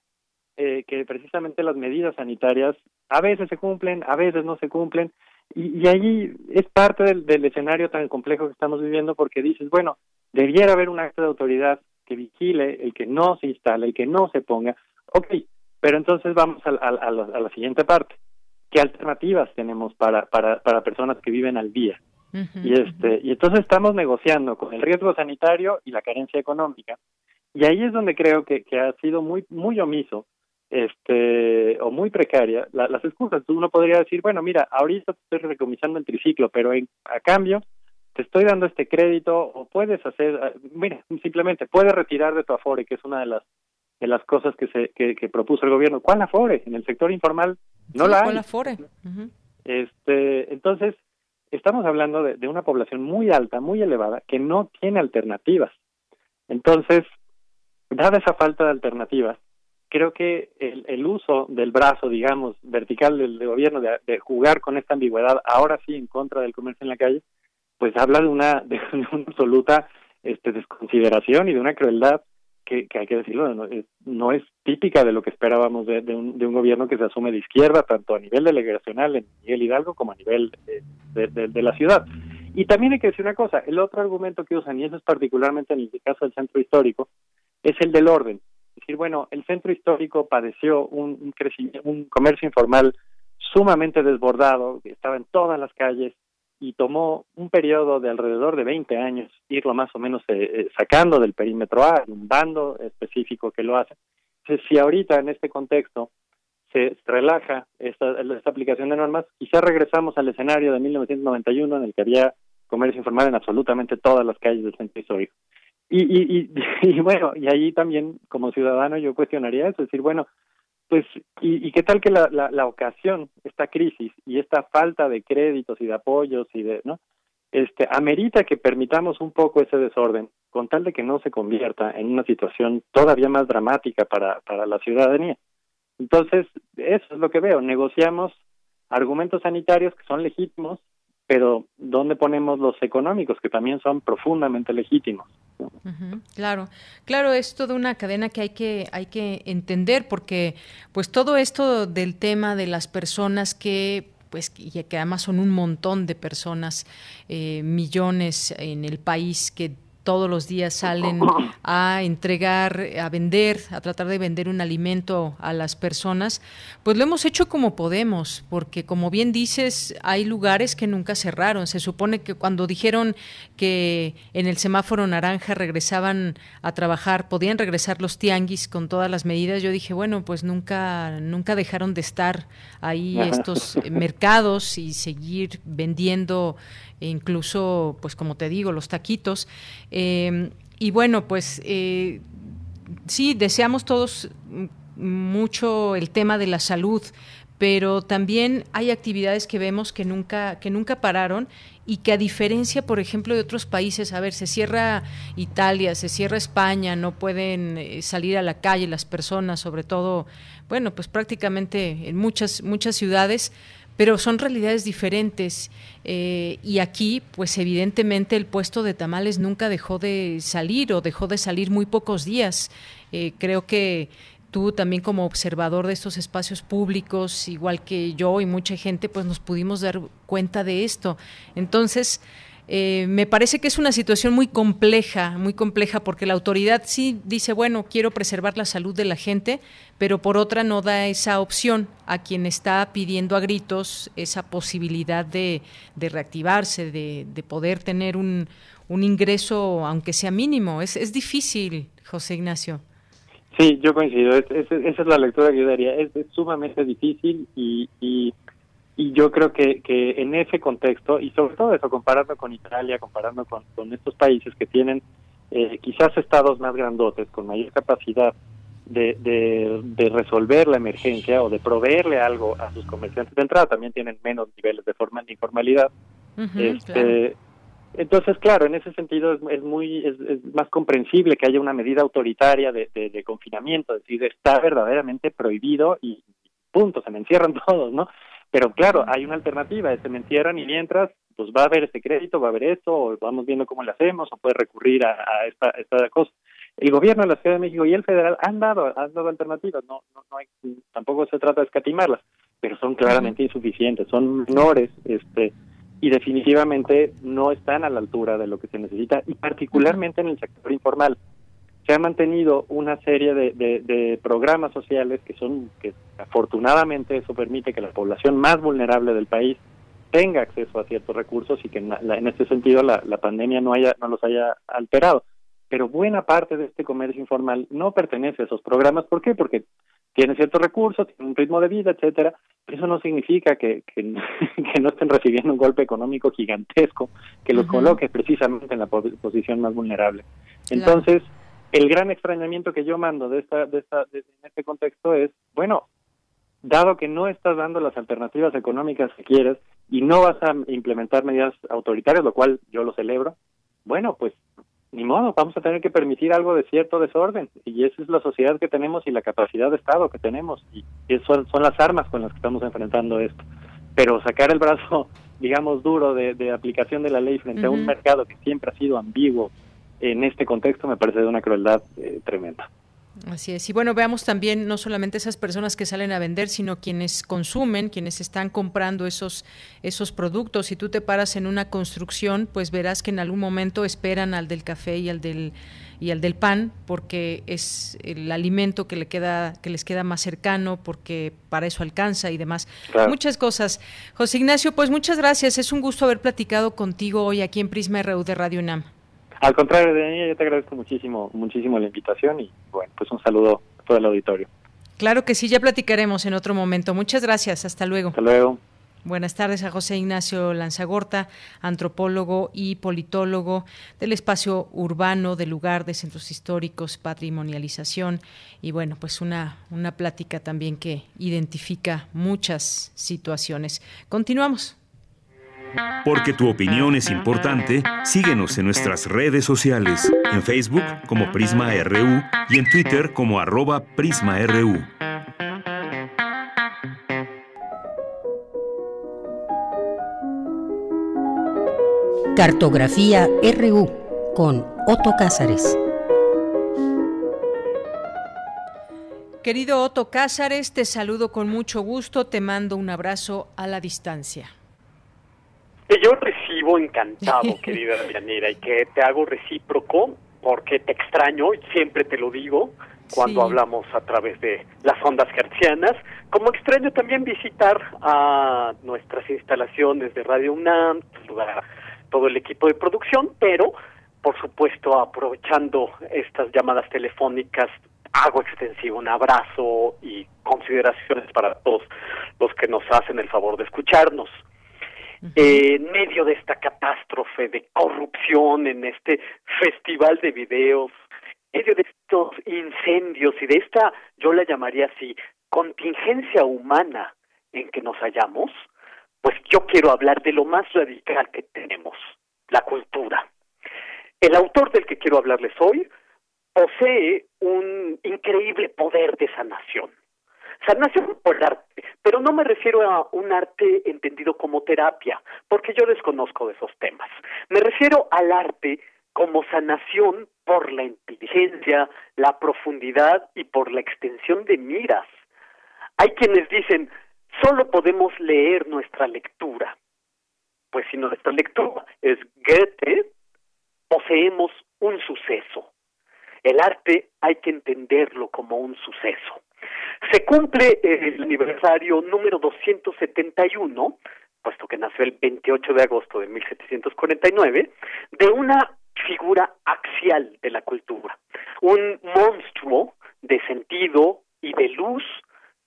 eh, que precisamente las medidas sanitarias a veces se cumplen, a veces no se cumplen, y, y ahí es parte del, del, escenario tan complejo que estamos viviendo porque dices, bueno, debiera haber un acto de autoridad que vigile el que no se instale, el que no se ponga. Ok, pero entonces vamos a, a, a, la, siguiente parte. ¿Qué alternativas tenemos para, para, para personas que viven al día? y este y entonces estamos negociando con el riesgo sanitario y la carencia económica y ahí es donde creo que, que ha sido muy muy omiso este o muy precaria las excusas. Uno podría decir bueno mira ahorita te estoy recomisando el triciclo pero en, a cambio te estoy dando este crédito o puedes hacer ah, mira simplemente puedes retirar de tu afore que es una de las de las cosas que se que, que propuso el gobierno. Cuál afore en el sector informal no la hay. ¿cuál afore? este entonces estamos hablando de, de una población muy alta muy elevada que no tiene alternativas. Entonces dada esa falta de alternativas creo que el, el, uso del brazo, digamos, vertical del, gobierno de, jugar con esta ambigüedad, ahora sí en contra del comercio en la calle, pues habla de una, de una absoluta este, desconsideración y de una crueldad que, hay que decirlo, no es, no es, típica de lo que esperábamos de, un, de un gobierno que se asume de izquierda, tanto a nivel delegacional en Miguel Hidalgo como a nivel de la ciudad. Y también hay que decir una cosa, el otro argumento que usan, y eso es particularmente en el caso del centro histórico, es el del orden decir, bueno, el centro histórico padeció un, crecimiento, un comercio informal sumamente desbordado, estaba en todas las calles y tomó un periodo de alrededor de 20 años irlo más o menos eh, eh, sacando del perímetro A, un bando específico que lo hace. Entonces, si ahorita en este contexto se relaja esta, esta aplicación de normas, quizá regresamos al escenario de 1991 en el que había comercio informal en absolutamente todas las calles del centro histórico. Y, y, y, bueno, y ahí también como ciudadano yo cuestionaría eso, decir, bueno, pues, ¿y, y qué tal que la, la, la ocasión, esta crisis y esta falta de créditos y de apoyos y de, ¿no? Este, amerita que permitamos un poco ese desorden, con tal de que no se convierta en una situación todavía más dramática para, para la ciudadanía. Entonces, eso es lo que veo, negociamos argumentos sanitarios que son legítimos, pero ¿dónde ponemos los económicos, que también son profundamente legítimos? claro, claro, es toda una cadena que hay que hay que entender porque pues todo esto del tema de las personas que pues y que además son un montón de personas, eh, millones en el país que todos los días salen a entregar, a vender, a tratar de vender un alimento a las personas, pues lo hemos hecho como podemos, porque como bien dices, hay lugares que nunca cerraron. Se supone que cuando dijeron que en el semáforo naranja regresaban a trabajar, podían regresar los tianguis con todas las medidas, yo dije, bueno, pues nunca, nunca dejaron de estar ahí estos mercados y seguir vendiendo incluso, pues como te digo, los taquitos. Eh, y bueno, pues eh, sí, deseamos todos mucho el tema de la salud, pero también hay actividades que vemos que nunca, que nunca pararon y que a diferencia, por ejemplo, de otros países, a ver, se cierra Italia, se cierra España, no pueden eh, salir a la calle las personas, sobre todo, bueno, pues prácticamente en muchas, muchas ciudades, pero son realidades diferentes eh, y aquí pues evidentemente el puesto de tamales nunca dejó de salir o dejó de salir muy pocos días. Eh, creo que tú también como observador de estos espacios públicos, igual que yo y mucha gente, pues nos pudimos dar cuenta de esto. Entonces, eh, me parece que es una situación muy compleja, muy compleja, porque la autoridad sí dice, bueno, quiero preservar la salud de la gente, pero por otra no da esa opción a quien está pidiendo a gritos esa posibilidad de, reactivarse, de, poder tener un, ingreso, aunque sea mínimo. Es, es difícil, José Ignacio. Sí, yo coincido. esa es la lectura que yo daría. Es, sumamente difícil y Y yo creo que, que en ese contexto, y sobre todo eso, comparando con Italia, comparando con, con estos países que tienen eh, quizás estados más grandotes, con mayor capacidad de, de, resolver la emergencia o de proveerle algo a sus comerciantes de entrada, también tienen menos niveles de, forma, de informalidad. este, Entonces, claro, en ese sentido es, muy es, más comprensible que haya una medida autoritaria de, de, confinamiento, es decir, está verdaderamente prohibido y punto, se me encierran todos, ¿no? Pero claro, hay una alternativa, se me encierran y mientras, pues va a haber este crédito, va a haber esto, o vamos viendo cómo lo hacemos, o puede recurrir a, esta, esta cosa. El gobierno de la Ciudad de México y el federal han dado, han dado alternativas, no, no, no hay, tampoco se trata de escatimarlas, pero son claramente insuficientes, son menores, este, y definitivamente no están a la altura de lo que se necesita, y particularmente en el sector informal se ha mantenido una serie de, de, programas sociales que son que afortunadamente eso permite que la población más vulnerable del país tenga acceso a ciertos recursos y que en, en este sentido la, la, pandemia no haya no los haya alterado. Pero buena parte de este comercio informal no pertenece a esos programas. ¿por qué? porque tiene ciertos recursos tiene un ritmo de vida etcétera. Pero eso no significa que, que, no estén recibiendo un golpe económico gigantesco que los coloque precisamente en la posición más vulnerable. Entonces el gran extrañamiento que yo mando de esta, de esta, en este contexto es, bueno, dado que no estás dando las alternativas económicas que quieres y no vas a implementar medidas autoritarias, lo cual yo lo celebro, bueno, pues ni modo, vamos a tener que permitir algo de cierto desorden. Y esa es la sociedad que tenemos y la capacidad de Estado que tenemos. Y eso son las armas con las que estamos enfrentando esto. Pero sacar el brazo, digamos, duro de, de aplicación de la ley frente a un mercado que siempre ha sido ambiguo, en este contexto me parece de una crueldad eh, tremenda. Así es. Y bueno, veamos también no solamente esas personas que salen a vender, sino quienes consumen, quienes están comprando esos, esos productos. Si tú te paras en una construcción, pues verás que en algún momento esperan al del café y al del y al del pan porque es el alimento que le queda que les queda más cercano porque para eso alcanza y demás muchas cosas José Ignacio pues muchas gracias es un gusto haber platicado contigo hoy aquí en Prisma RU de Radio UNAM al contrario, Daniela, yo te agradezco muchísimo, muchísimo la invitación y bueno, pues un saludo a todo el auditorio. Claro que sí, ya platicaremos en otro momento. Muchas gracias, hasta luego. Hasta luego. Buenas tardes a José Ignacio Lanzagorta, antropólogo y politólogo del espacio urbano, del lugar de centros históricos, patrimonialización y bueno, pues una, una plática también que identifica muchas situaciones. Continuamos. Porque tu opinión es importante, síguenos en nuestras redes sociales, en Facebook como Prisma RU y en Twitter como arroba PrismaRU. Cartografía RU con Otto Cázares. Querido Otto Cázares, te saludo con mucho gusto, te mando un abrazo a la distancia que yo recibo encantado, querida Daniela, y que te hago recíproco porque te extraño y siempre te lo digo cuando hablamos a través de las ondas hertzianas, como extraño también visitar a nuestras instalaciones de Radio UNAM, todo el equipo de producción, pero por supuesto aprovechando estas llamadas telefónicas hago extensivo un abrazo y consideraciones para todos los que nos hacen el favor de escucharnos en medio de esta catástrofe de corrupción, en este festival de videos, en medio de estos incendios y de esta, yo la llamaría así, contingencia humana en que nos hallamos, pues yo quiero hablar de lo más radical que tenemos, la cultura. El autor del que quiero hablarles hoy posee un increíble poder de sanación. Sanación por arte, pero no me refiero a un arte entendido como terapia, porque yo desconozco de esos temas. Me refiero al arte como sanación por la inteligencia, la profundidad y por la extensión de miras. Hay quienes dicen, solo podemos leer nuestra lectura. Pues si nuestra lectura es Goethe, poseemos un suceso. El arte hay que entenderlo como un suceso. Se cumple el aniversario número 271, puesto que nació el 28 de agosto de 1749, de una figura axial de la cultura, un monstruo de sentido y de luz,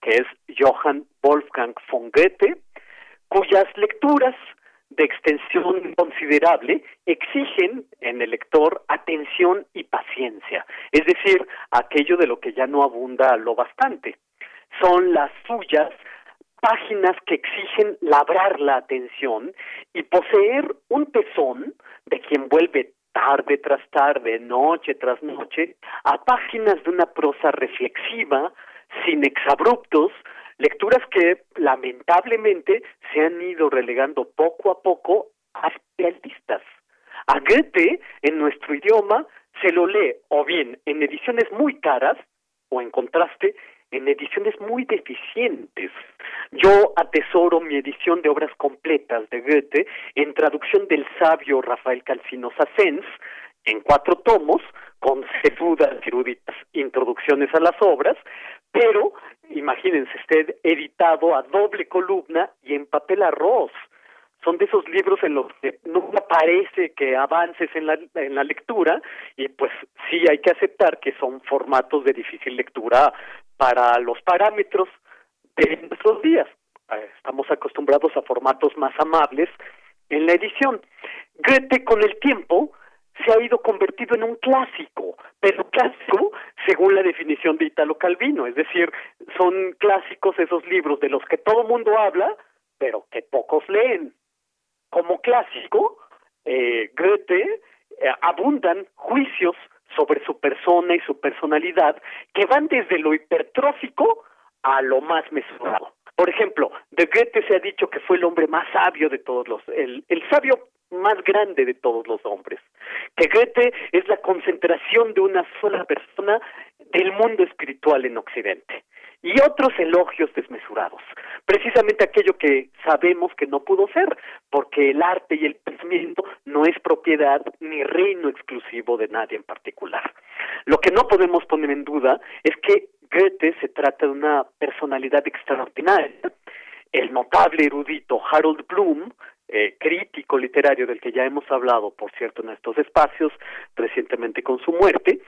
que es Johann Wolfgang von Goethe, cuyas lecturas de extensión considerable exigen en el lector atención y paciencia, es decir, aquello de lo que ya no abunda lo bastante. Son las suyas páginas que exigen labrar la atención y poseer un tesón de quien vuelve tarde tras tarde, noche tras noche, a páginas de una prosa reflexiva, sin exabruptos, lecturas que lamentablemente se han ido relegando poco a poco a especialistas. A Goethe, en nuestro idioma, se lo lee o bien en ediciones muy caras o en contraste en ediciones muy deficientes. Yo atesoro mi edición de obras completas de Goethe en traducción del sabio Rafael Calcino Sassens en cuatro tomos, con sesudas eruditas introducciones a las obras, pero imagínense usted editado a doble columna y en papel arroz. Son de esos libros en los que no parece que avances en la, en la lectura y pues sí hay que aceptar que son formatos de difícil lectura para los parámetros de nuestros días. Eh, estamos acostumbrados a formatos más amables en la edición. Goethe con el tiempo se ha ido convertido en un clásico, pero clásico según la definición de Italo Calvino, es decir, son clásicos esos libros de los que todo mundo habla, pero que pocos leen. Como clásico, eh, Goethe eh, abundan juicios sobre su persona y su personalidad que van desde lo hipertrófico a lo más mesurado. Por ejemplo, de Goethe se ha dicho que fue el hombre más sabio de todos los, el, el sabio más grande de todos los hombres, que Goethe es la concentración de una sola persona del mundo espiritual en Occidente y otros elogios desmesurados, precisamente aquello que sabemos que no pudo ser, porque el arte y el pensamiento no es propiedad ni reino exclusivo de nadie en particular. Lo que no podemos poner en duda es que Goethe se trata de una personalidad extraordinaria. El notable erudito Harold Bloom eh, crítico literario del que ya hemos hablado, por cierto, en estos espacios, recientemente con su muerte,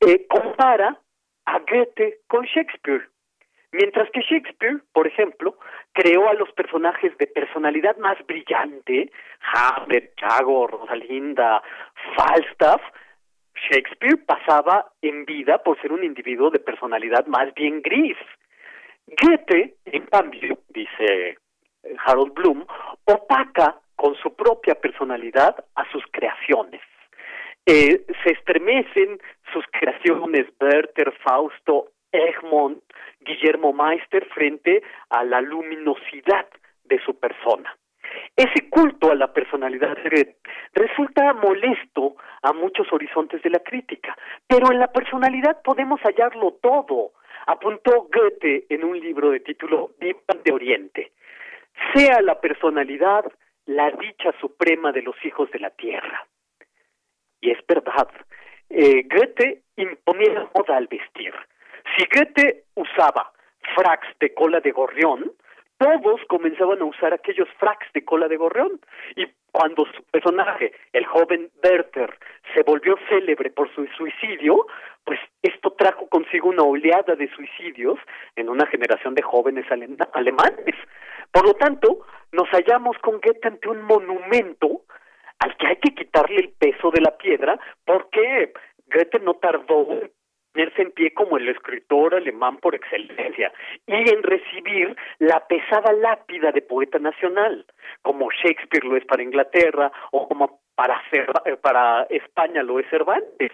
eh, compara a Goethe con Shakespeare. Mientras que Shakespeare, por ejemplo, creó a los personajes de personalidad más brillante, Hamlet, Chago, Rosalinda, Falstaff, Shakespeare pasaba en vida por ser un individuo de personalidad más bien gris. Goethe, en cambio, dice Harold Bloom, opaca con su propia personalidad a sus creaciones. Eh, se estremecen sus creaciones, Werther, Fausto, Egmont, Guillermo Meister, frente a la luminosidad de su persona. Ese culto a la personalidad resulta molesto a muchos horizontes de la crítica, pero en la personalidad podemos hallarlo todo, apuntó Goethe en un libro de título Divan de Oriente sea la personalidad la dicha suprema de los hijos de la tierra. Y es verdad, eh, Goethe imponía moda al vestir. Si Goethe usaba fracs de cola de gorrión, todos comenzaban a usar aquellos fracs de cola de gorrión. Y cuando su personaje, el joven Werther, se volvió célebre por su suicidio, pues esto trajo consigo una oleada de suicidios en una generación de jóvenes alemanes. Por lo tanto, nos hallamos con Goethe ante un monumento al que hay que quitarle el peso de la piedra porque Goethe no tardó ponerse en pie como el escritor alemán por excelencia y en recibir la pesada lápida de poeta nacional, como Shakespeare lo es para Inglaterra o como para, para España lo es Cervantes.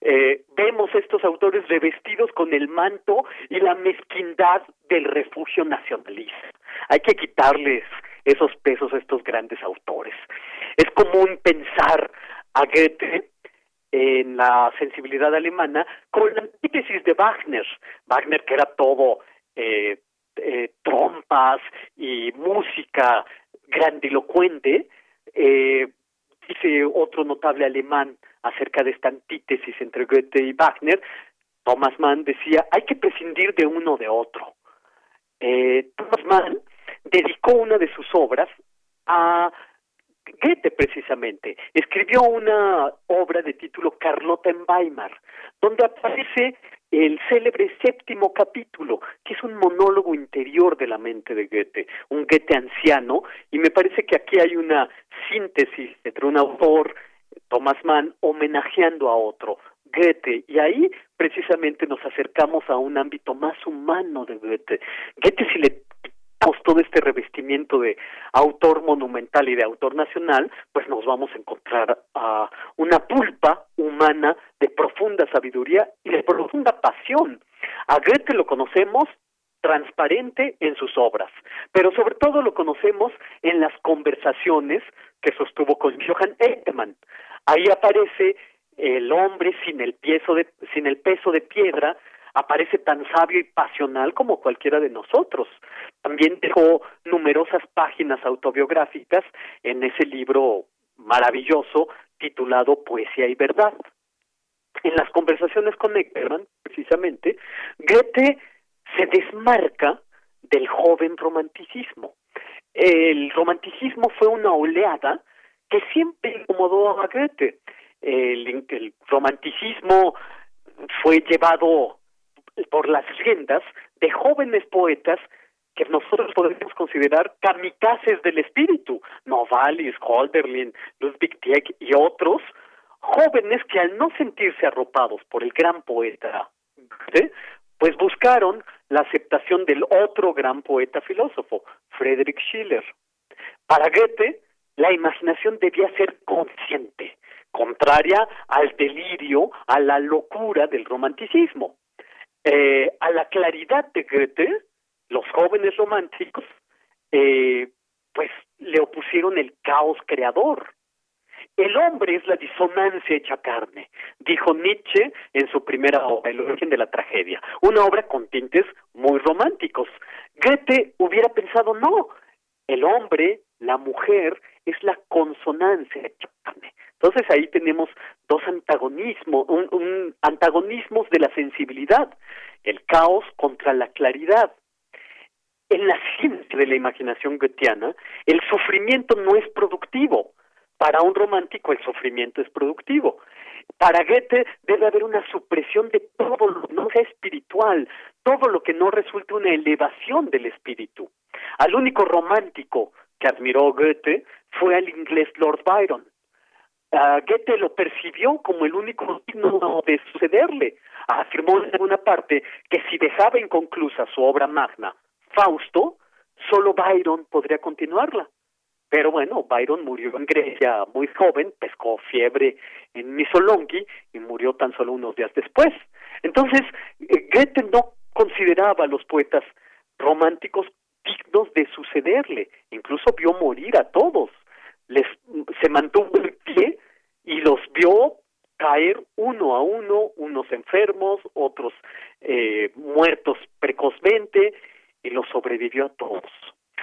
Eh, vemos estos autores revestidos con el manto y la mezquindad del refugio nacionalista. Hay que quitarles esos pesos a estos grandes autores. Es común pensar a Goethe en la sensibilidad alemana con la antítesis de Wagner. Wagner que era todo eh, eh, trompas y música grandilocuente, eh, dice otro notable alemán acerca de esta antítesis entre Goethe y Wagner, Thomas Mann decía, hay que prescindir de uno de otro. Eh, Thomas Mann dedicó una de sus obras a Goethe precisamente. Escribió una obra de título Carlota en Weimar, donde aparece el célebre séptimo capítulo, que es un monólogo interior de la mente de Goethe, un Goethe anciano, y me parece que aquí hay una síntesis entre un autor, Thomas Mann, homenajeando a otro, Goethe, y ahí precisamente nos acercamos a un ámbito más humano de Goethe. Goethe, si le todo este revestimiento de autor monumental y de autor nacional, pues nos vamos a encontrar a una pulpa humana de profunda sabiduría y de profunda pasión. A Goethe lo conocemos transparente en sus obras, pero sobre todo lo conocemos en las conversaciones que sostuvo con Johann Eckmann. Ahí aparece el hombre sin el de, sin el peso de piedra aparece tan sabio y pasional como cualquiera de nosotros. También dejó numerosas páginas autobiográficas en ese libro maravilloso titulado Poesía y Verdad. En las conversaciones con Eckermann, precisamente, Goethe se desmarca del joven romanticismo. El romanticismo fue una oleada que siempre incomodó a Goethe. El, el romanticismo fue llevado por las riendas de jóvenes poetas que nosotros podríamos considerar kamikazes del espíritu, Novalis, Holderlin, Ludwig Tieck y otros, jóvenes que al no sentirse arropados por el gran poeta, pues buscaron la aceptación del otro gran poeta filósofo, Friedrich Schiller. Para Goethe, la imaginación debía ser consciente, contraria al delirio, a la locura del romanticismo. Eh, a la claridad de Goethe, los jóvenes románticos, eh, pues le opusieron el caos creador. El hombre es la disonancia hecha carne, dijo Nietzsche en su primera obra, El origen de la tragedia, una obra con tintes muy románticos. Goethe hubiera pensado, no, el hombre, la mujer, es la consonancia hecha carne. Entonces ahí tenemos dos antagonismos, un, antagonismos de la sensibilidad, el caos contra la claridad. En la ciencia de la imaginación goetheana, el sufrimiento no es productivo. Para un romántico el sufrimiento es productivo. Para Goethe debe haber una supresión de todo lo que no sea espiritual, todo lo que no resulte una elevación del espíritu. Al único romántico que admiró Goethe fue al inglés Lord Byron. Goethe lo percibió como el único digno de sucederle. Afirmó en alguna parte que si dejaba inconclusa su obra magna, Fausto, solo Byron podría continuarla. Pero bueno, Byron murió en Grecia muy joven, pescó fiebre en Missolonghi y murió tan solo unos días después. Entonces, eh, Goethe no consideraba a los poetas románticos dignos de sucederle, incluso vio morir a todos les se mantuvo en pie y los vio caer uno a uno, unos enfermos, otros eh, muertos precozmente, y los sobrevivió a todos.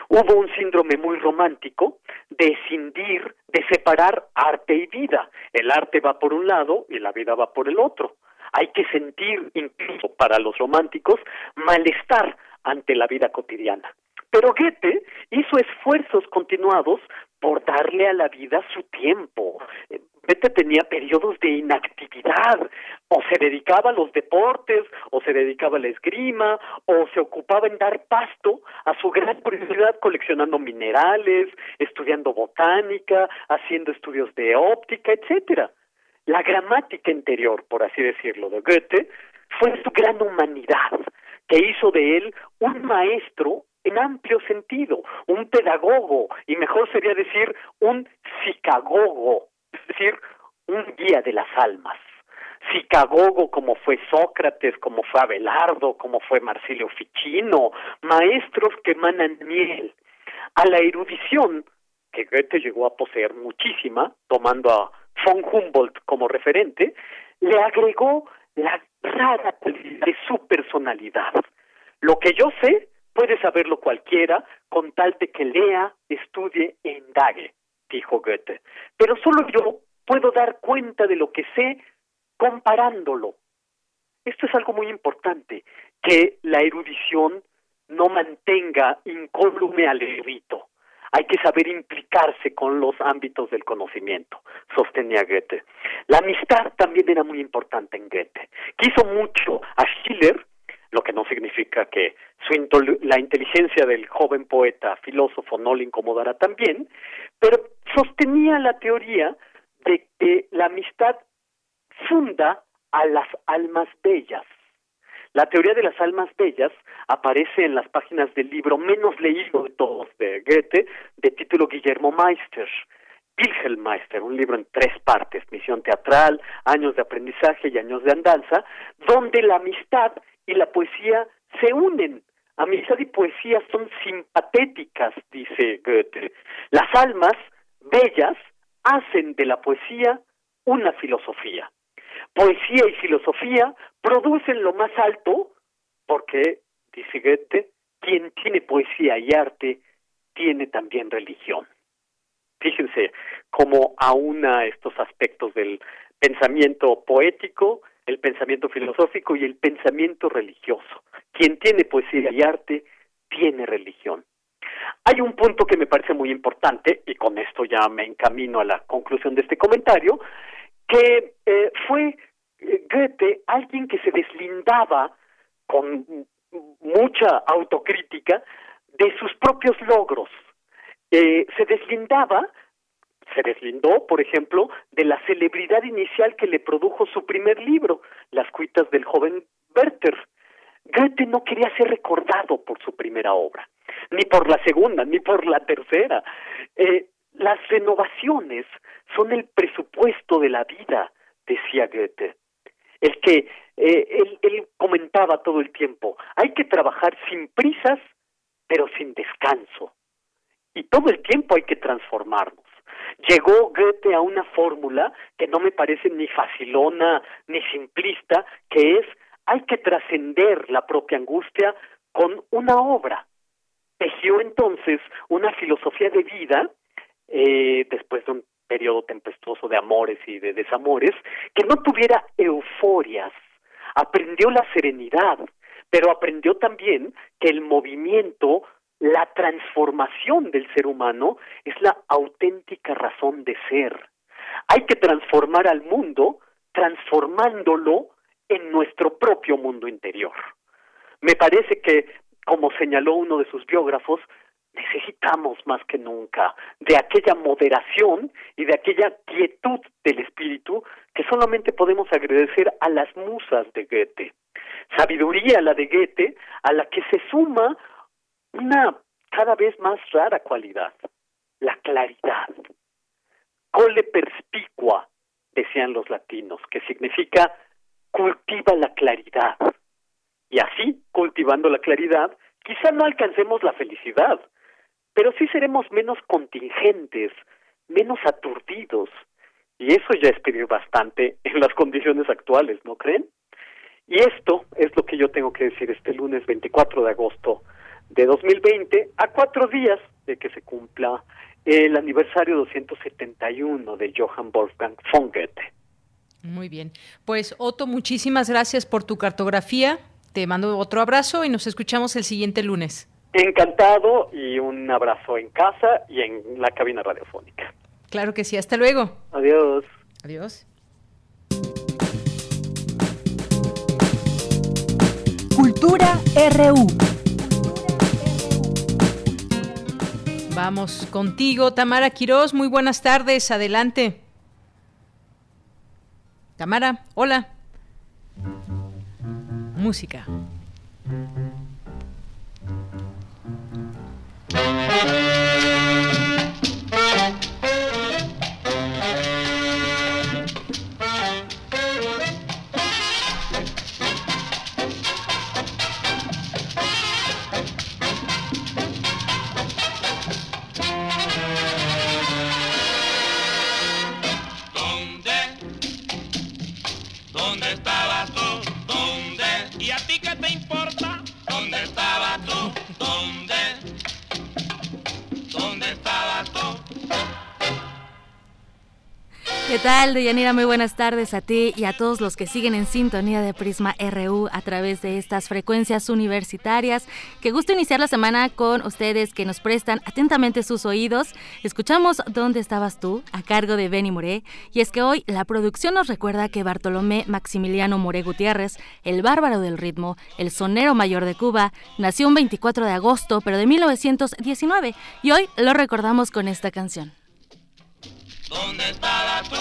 Hubo un síndrome muy romántico de escindir, de separar arte y vida. El arte va por un lado y la vida va por el otro. Hay que sentir, incluso para los románticos, malestar ante la vida cotidiana. Pero Goethe hizo esfuerzos continuados por darle a la vida su tiempo. Goethe tenía periodos de inactividad, o se dedicaba a los deportes, o se dedicaba a la esgrima, o se ocupaba en dar pasto a su gran curiosidad coleccionando minerales, estudiando botánica, haciendo estudios de óptica, etcétera. La gramática interior, por así decirlo, de Goethe fue su gran humanidad, que hizo de él un maestro en amplio sentido, un pedagogo, y mejor sería decir un psicagogo, es decir, un guía de las almas. Psicagogo como fue Sócrates, como fue Abelardo, como fue Marsilio Ficino, maestros que emanan miel. A la erudición, que Goethe llegó a poseer muchísima, tomando a von Humboldt como referente, le agregó la rara de su personalidad. Lo que yo sé Puede saberlo cualquiera con tal de que lea, estudie e indague, dijo Goethe. Pero solo yo puedo dar cuenta de lo que sé comparándolo. Esto es algo muy importante, que la erudición no mantenga incólume al erudito. hay que saber implicarse con los ámbitos del conocimiento, sostenía Goethe. La amistad también era muy importante en Goethe. Quiso mucho a Schiller, lo que no significa que su la inteligencia del joven poeta, filósofo, no le incomodara también, pero sostenía la teoría de que la amistad funda a las almas bellas. La teoría de las almas bellas aparece en las páginas del libro menos leído de todos de Goethe, de título Guillermo Meister, Meister, un libro en tres partes, misión teatral, años de aprendizaje y años de andanza, donde la amistad y la poesía se unen. Amistad y poesía son simpatéticas, dice Goethe. Las almas bellas hacen de la poesía una filosofía poesía y filosofía producen lo más alto porque, dice Goethe, quien tiene poesía y arte tiene también religión. Fíjense cómo aúna estos aspectos del pensamiento poético, el pensamiento filosófico y el pensamiento religioso. Quien tiene poesía y arte tiene religión. Hay un punto que me parece muy importante, y con esto ya me encamino a la conclusión de este comentario, que eh, fue eh, Goethe alguien que se deslindaba con mucha autocrítica de sus propios logros. Eh, se deslindaba, se deslindó, por ejemplo, de la celebridad inicial que le produjo su primer libro, Las cuitas del joven Werther. Goethe no quería ser recordado por su primera obra, ni por la segunda, ni por la tercera. Eh, las renovaciones son el presupuesto de la vida, decía Goethe. El que eh, él comentaba todo el tiempo, hay que trabajar sin prisas, pero sin descanso. Y todo el tiempo hay que transformarnos. Llegó Goethe a una fórmula que no me parece ni facilona ni simplista, que es hay que trascender la propia angustia con una obra. Tejió entonces una filosofía de vida eh, después de un periodo tempestuoso de amores y de desamores, que no tuviera euforias. Aprendió la serenidad, pero aprendió también que el movimiento, la transformación del ser humano es la auténtica razón de ser. Hay que transformar al mundo transformándolo en nuestro propio mundo interior. Me parece que, como señaló uno de sus biógrafos, necesitamos más que nunca de aquella moderación y de aquella quietud del espíritu que solamente podemos agradecer a las musas de Goethe. Sabiduría la de Goethe a la que se suma una cada vez más rara cualidad, la claridad. Cole perspicua, decían los latinos, que significa cultiva la claridad. Y así, cultivando la claridad, quizá no alcancemos la felicidad, pero sí seremos menos contingentes, menos aturdidos, y eso ya es pedir bastante en las condiciones actuales, ¿no creen? Y esto es lo que yo tengo que decir este lunes 24 de agosto de 2020, a cuatro días de que se cumpla el aniversario 271 de Johann Wolfgang von Goethe. Muy bien. Pues Otto, muchísimas gracias por tu cartografía. Te mando otro abrazo y nos escuchamos el siguiente lunes. Encantado y un abrazo en casa y en la cabina radiofónica. Claro que sí, hasta luego. Adiós. Adiós. Cultura RU. Vamos contigo, Tamara Quirós. Muy buenas tardes, adelante. Tamara, hola. Música. ¿Qué tal, Deyanira? Muy buenas tardes a ti y a todos los que siguen en sintonía de Prisma RU a través de estas frecuencias universitarias. Qué gusto iniciar la semana con ustedes que nos prestan atentamente sus oídos. Escuchamos ¿Dónde estabas tú? a cargo de Benny Moré. Y es que hoy la producción nos recuerda que Bartolomé Maximiliano Moré Gutiérrez, el bárbaro del ritmo, el sonero mayor de Cuba, nació un 24 de agosto, pero de 1919. Y hoy lo recordamos con esta canción. ¿Dónde estabas tú?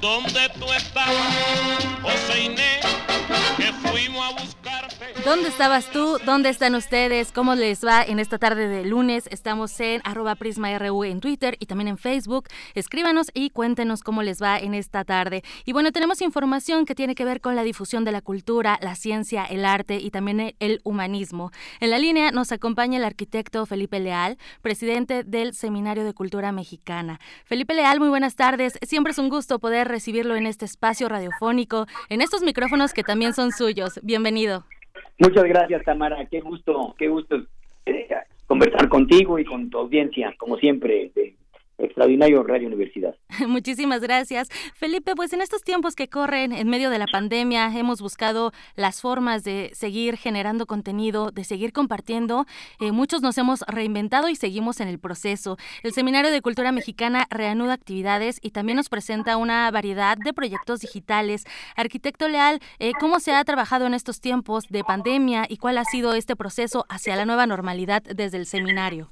¿Dónde tú estabas, José Inés? Que fuimos a buscarte. ¿Dónde estabas tú? ¿Dónde están ustedes? ¿Cómo les va en esta tarde de lunes? Estamos en arroba prisma.ru en Twitter y también en Facebook. Escríbanos y cuéntenos cómo les va en esta tarde. Y bueno, tenemos información que tiene que ver con la difusión de la cultura, la ciencia, el arte y también el humanismo. En la línea nos acompaña el arquitecto Felipe Leal, presidente del Seminario de Cultura Mexicana. Felipe Leal, muy buenas tardes. Siempre es un gusto poder recibirlo en este espacio radiofónico, en estos micrófonos que también son suyos. Bienvenido. Muchas gracias, Tamara. Qué gusto, qué gusto eh, conversar contigo y con tu audiencia, como siempre, extraordinario Radio Universidad. Muchísimas gracias. Felipe, pues en estos tiempos que corren en medio de la pandemia hemos buscado las formas de seguir generando contenido, de seguir compartiendo. Eh, muchos nos hemos reinventado y seguimos en el proceso. El Seminario de Cultura Mexicana reanuda actividades y también nos presenta una variedad de proyectos digitales. Arquitecto Leal, eh, ¿cómo se ha trabajado en estos tiempos de pandemia y cuál ha sido este proceso hacia la nueva normalidad desde el seminario?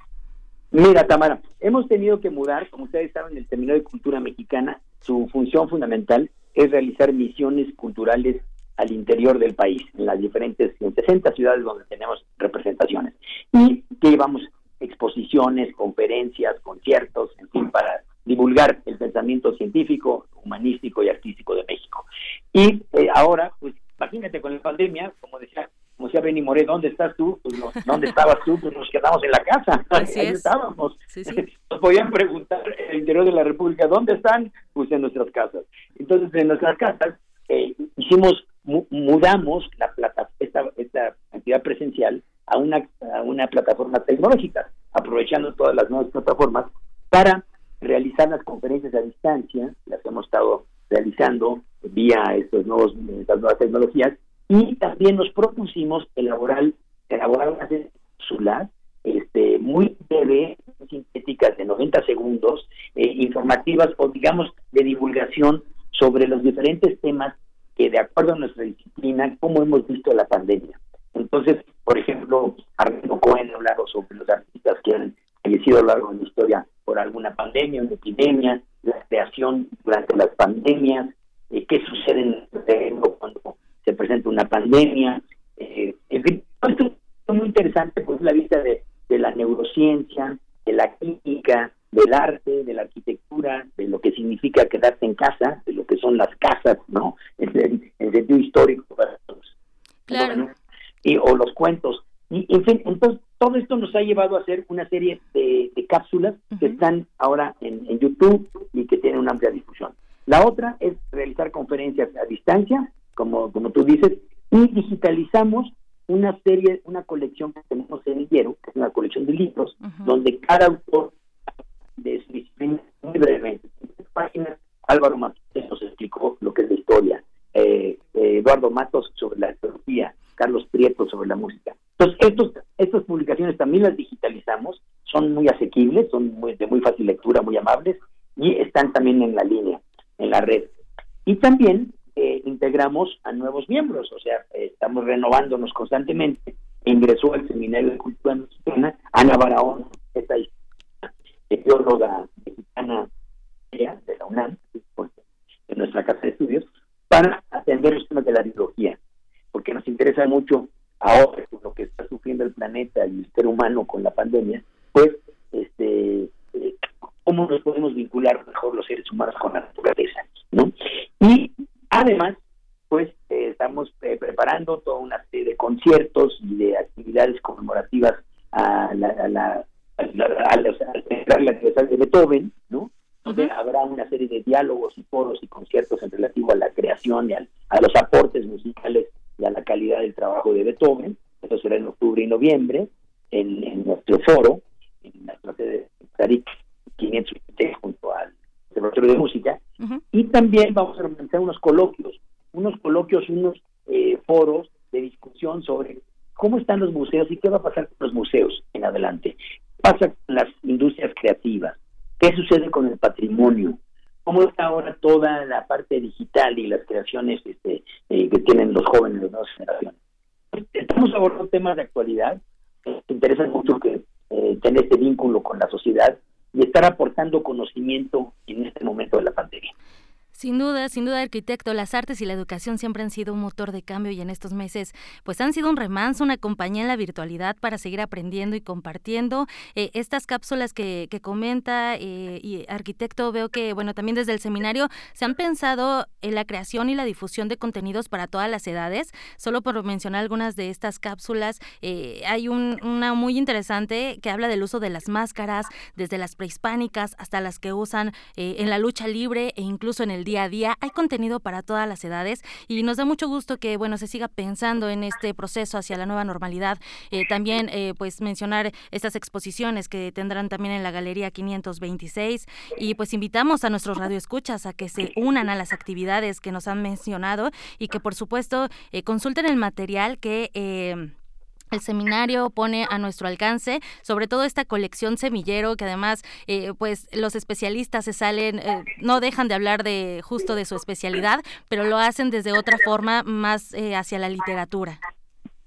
Mira, Tamara, hemos tenido que mudar, como ustedes saben, el Seminario de Cultura Mexicana, su función fundamental es realizar misiones culturales al interior del país, en las diferentes, en 60 ciudades donde tenemos representaciones. Y que llevamos exposiciones, conferencias, conciertos, en fin, para divulgar el pensamiento científico, humanístico y artístico de México. Y eh, ahora, pues imagínate con la pandemia, como decía Benny Moré, ¿dónde estás tú? Pues ¿dónde estabas tú? Pues nos quedamos en la casa. Ahí estábamos. Nos podían preguntar en el interior de la República, ¿dónde están? Pues en nuestras casas. Entonces, en nuestras casas eh, hicimos, mudamos la plata, esta, esta actividad presencial a una, a una plataforma tecnológica, aprovechando todas las nuevas plataformas para realizar las conferencias a distancia, las hemos estado realizando vía estos nuevos, estas nuevas tecnologías, y también nos propusimos elaborar, elaborar unas cápsulas este, muy breve, sintéticas de 90 segundos, eh, informativas o digamos de divulgación sobre los diferentes temas que de acuerdo a nuestra disciplina, cómo hemos visto la pandemia. Entonces, por ejemplo, Armando Cohen ha hablado sobre los artistas que han fallecido a lo largo de la historia por alguna pandemia, una epidemia, la creación durante las pandemias, eh, qué sucede en una pandemia. Eh, en fin, esto es muy interesante por la vista de, la neurociencia, de la química, del arte, de la arquitectura, de lo que significa quedarse en casa, de lo que son las casas, ¿no? En, el sentido histórico para todos. Claro. y, o los cuentos. Y, en fin, entonces, todo esto nos ha llevado a hacer una serie de, cápsulas que están ahora en, en, YouTube y que tienen una amplia difusión. La otra es realizar conferencias a distancia como, como tú dices, y digitalizamos una serie, una colección que tenemos en Hierro, que es una colección de libros, donde cada autor de su disciplina, muy brevemente, en páginas, Álvaro Matos nos explicó lo que es la historia, eh, eh, Eduardo Matos sobre la teología, Carlos Prieto sobre la música. Entonces, estos, estas publicaciones también las digitalizamos, son muy asequibles, son muy, de muy fácil lectura, muy amables, y están también en la línea, en la red. Y también integramos a nuevos miembros, o sea, estamos renovándonos constantemente. Ingresó al Seminario de Cultura Mexicana Ana Barahón, esta teóloga mexicana de la UNAM, de nuestra casa de estudios, para atender los temas de la biología, porque nos interesa mucho ahora con lo que está sufriendo el planeta y el ser humano con la pandemia, pues este eh, cómo nos podemos vincular mejor los seres humanos con la naturaleza, ¿no? Y Además, pues eh, estamos eh, preparando toda una serie de conciertos y de actividades conmemorativas a la, a la, de Beethoven, ¿no? Donde habrá una serie de diálogos y foros y conciertos en relativo a la creación y a los aportes musicales y a la calidad del trabajo de Beethoven. Eso será en octubre y noviembre en, nuestro foro, en nuestra sede Tarik 500 junto al Observatorio de Música. Y también vamos a organizar unos coloquios, unos coloquios, unos eh, foros de discusión sobre cómo están los museos y qué va a pasar con los museos en adelante. ¿Qué pasa con las industrias creativas? ¿Qué sucede con el patrimonio? ¿Cómo está ahora toda la parte digital y las creaciones este, eh, que tienen los jóvenes de nuevas generaciones? Estamos abordando temas de actualidad. Eh, interesa mucho que eh, tener este vínculo con la sociedad y estar aportando conocimiento en este momento de la pandemia. Sin duda, sin duda, arquitecto, las artes y la educación siempre han sido un motor de cambio y en estos meses, pues han sido un remanso, una compañía en la virtualidad para seguir aprendiendo y compartiendo. Eh, estas cápsulas que, comenta eh, y arquitecto, veo que, bueno, también desde el seminario se han pensado en la creación y la difusión de contenidos para todas las edades. Solo por mencionar algunas de estas cápsulas, eh, hay una muy interesante que habla del uso de las máscaras, desde las prehispánicas hasta las que usan en la lucha libre e incluso en el día a día. Hay contenido para todas las edades y nos da mucho gusto que bueno se siga pensando en este proceso hacia la nueva normalidad. Eh, también eh, pues mencionar estas exposiciones que tendrán también en la Galería 526 y pues invitamos a nuestros radioescuchas a que se unan a las actividades que nos han mencionado y que por supuesto eh, consulten el material que el seminario pone a nuestro alcance, sobre todo esta colección semillero que además, eh, pues los especialistas se salen, eh, no dejan de hablar de justo de su especialidad, pero lo hacen desde otra forma más eh, hacia la literatura.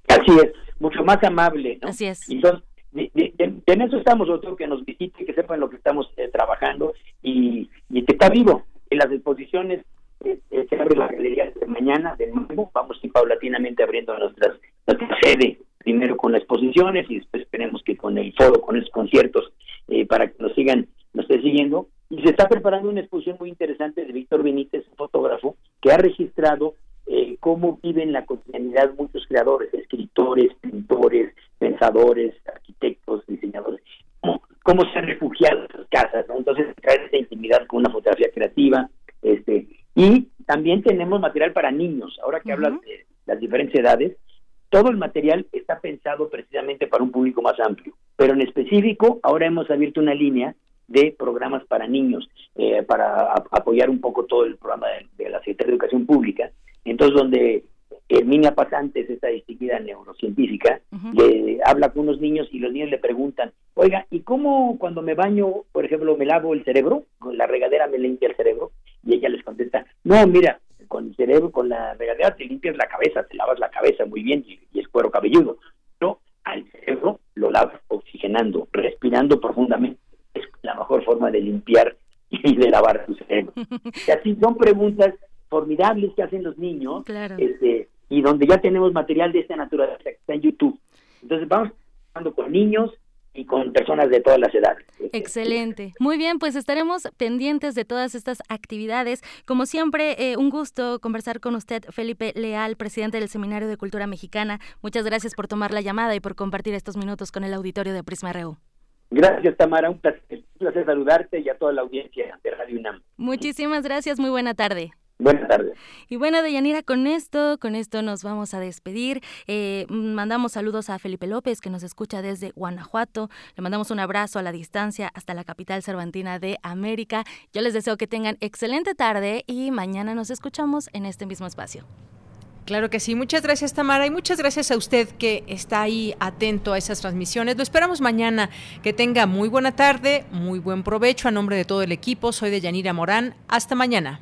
Así es, mucho más amable, ¿no? Así es. Entonces, en eso estamos nosotros, que nos visite, que sepan lo que estamos trabajando y, y, que está vivo. En las exposiciones se abre la galería de mañana, de nuevo, vamos ir paulatinamente abriendo nuestras, nuestras sedes primero con las exposiciones y después esperemos que con el foro, con esos conciertos, eh, para que nos sigan, nos esté siguiendo. Y se está preparando una exposición muy interesante de Víctor Benítez, un fotógrafo, que ha registrado eh, cómo viven la cotidianidad muchos creadores, escritores, pintores, pensadores, arquitectos, diseñadores, cómo, se han refugiado en sus casas, ¿no? Entonces, traer esa intimidad con una fotografía creativa, este, y también tenemos material para niños, ahora que hablas de las diferentes edades, todo el material está pensado precisamente para un público más amplio, pero en específico ahora hemos abierto una línea de programas para niños, eh, para apoyar un poco todo el programa de, la Secretaría de Educación Pública, entonces donde Herminia Pasantes, esta distinguida neurocientífica, le habla con unos niños y los niños le preguntan, oiga, ¿y cómo cuando me baño, por ejemplo, me lavo el cerebro? Con la regadera me limpia el cerebro. Y ella les contesta, no, mira, con el cerebro, con la regadera, te limpias la cabeza, te lavas la cabeza muy bien y, es cuero cabelludo. Pero al cerebro lo lavas oxigenando, respirando profundamente. Es la mejor forma de limpiar y de lavar tu cerebro. y así son preguntas formidables que hacen los niños este, y donde ya tenemos material de esta naturaleza que está en YouTube. Entonces vamos hablando con niños, y con personas de todas las edades. Excelente. Muy bien, pues estaremos pendientes de todas estas actividades. Como siempre, eh, un gusto conversar con usted, Felipe Leal, presidente del Seminario de Cultura Mexicana. Muchas gracias por tomar la llamada y por compartir estos minutos con el auditorio de Prisma RU. Gracias, Tamara. Un placer, un placer saludarte y a toda la audiencia de Radio UNAM. Muchísimas gracias. Muy buena tarde. Buenas tardes. Y bueno, Deyanira, con esto, con esto nos vamos a despedir. Eh, mandamos saludos a Felipe López, que nos escucha desde Guanajuato. Le mandamos un abrazo a la distancia hasta la capital cervantina de América. Yo les deseo que tengan excelente tarde y mañana nos escuchamos en este mismo espacio. Claro que sí. Muchas gracias, Tamara, y muchas gracias a usted que está ahí atento a esas transmisiones. Lo esperamos mañana. Que tenga muy buena tarde, muy buen provecho. A nombre de todo el equipo, soy de Yanira Morán. Hasta mañana.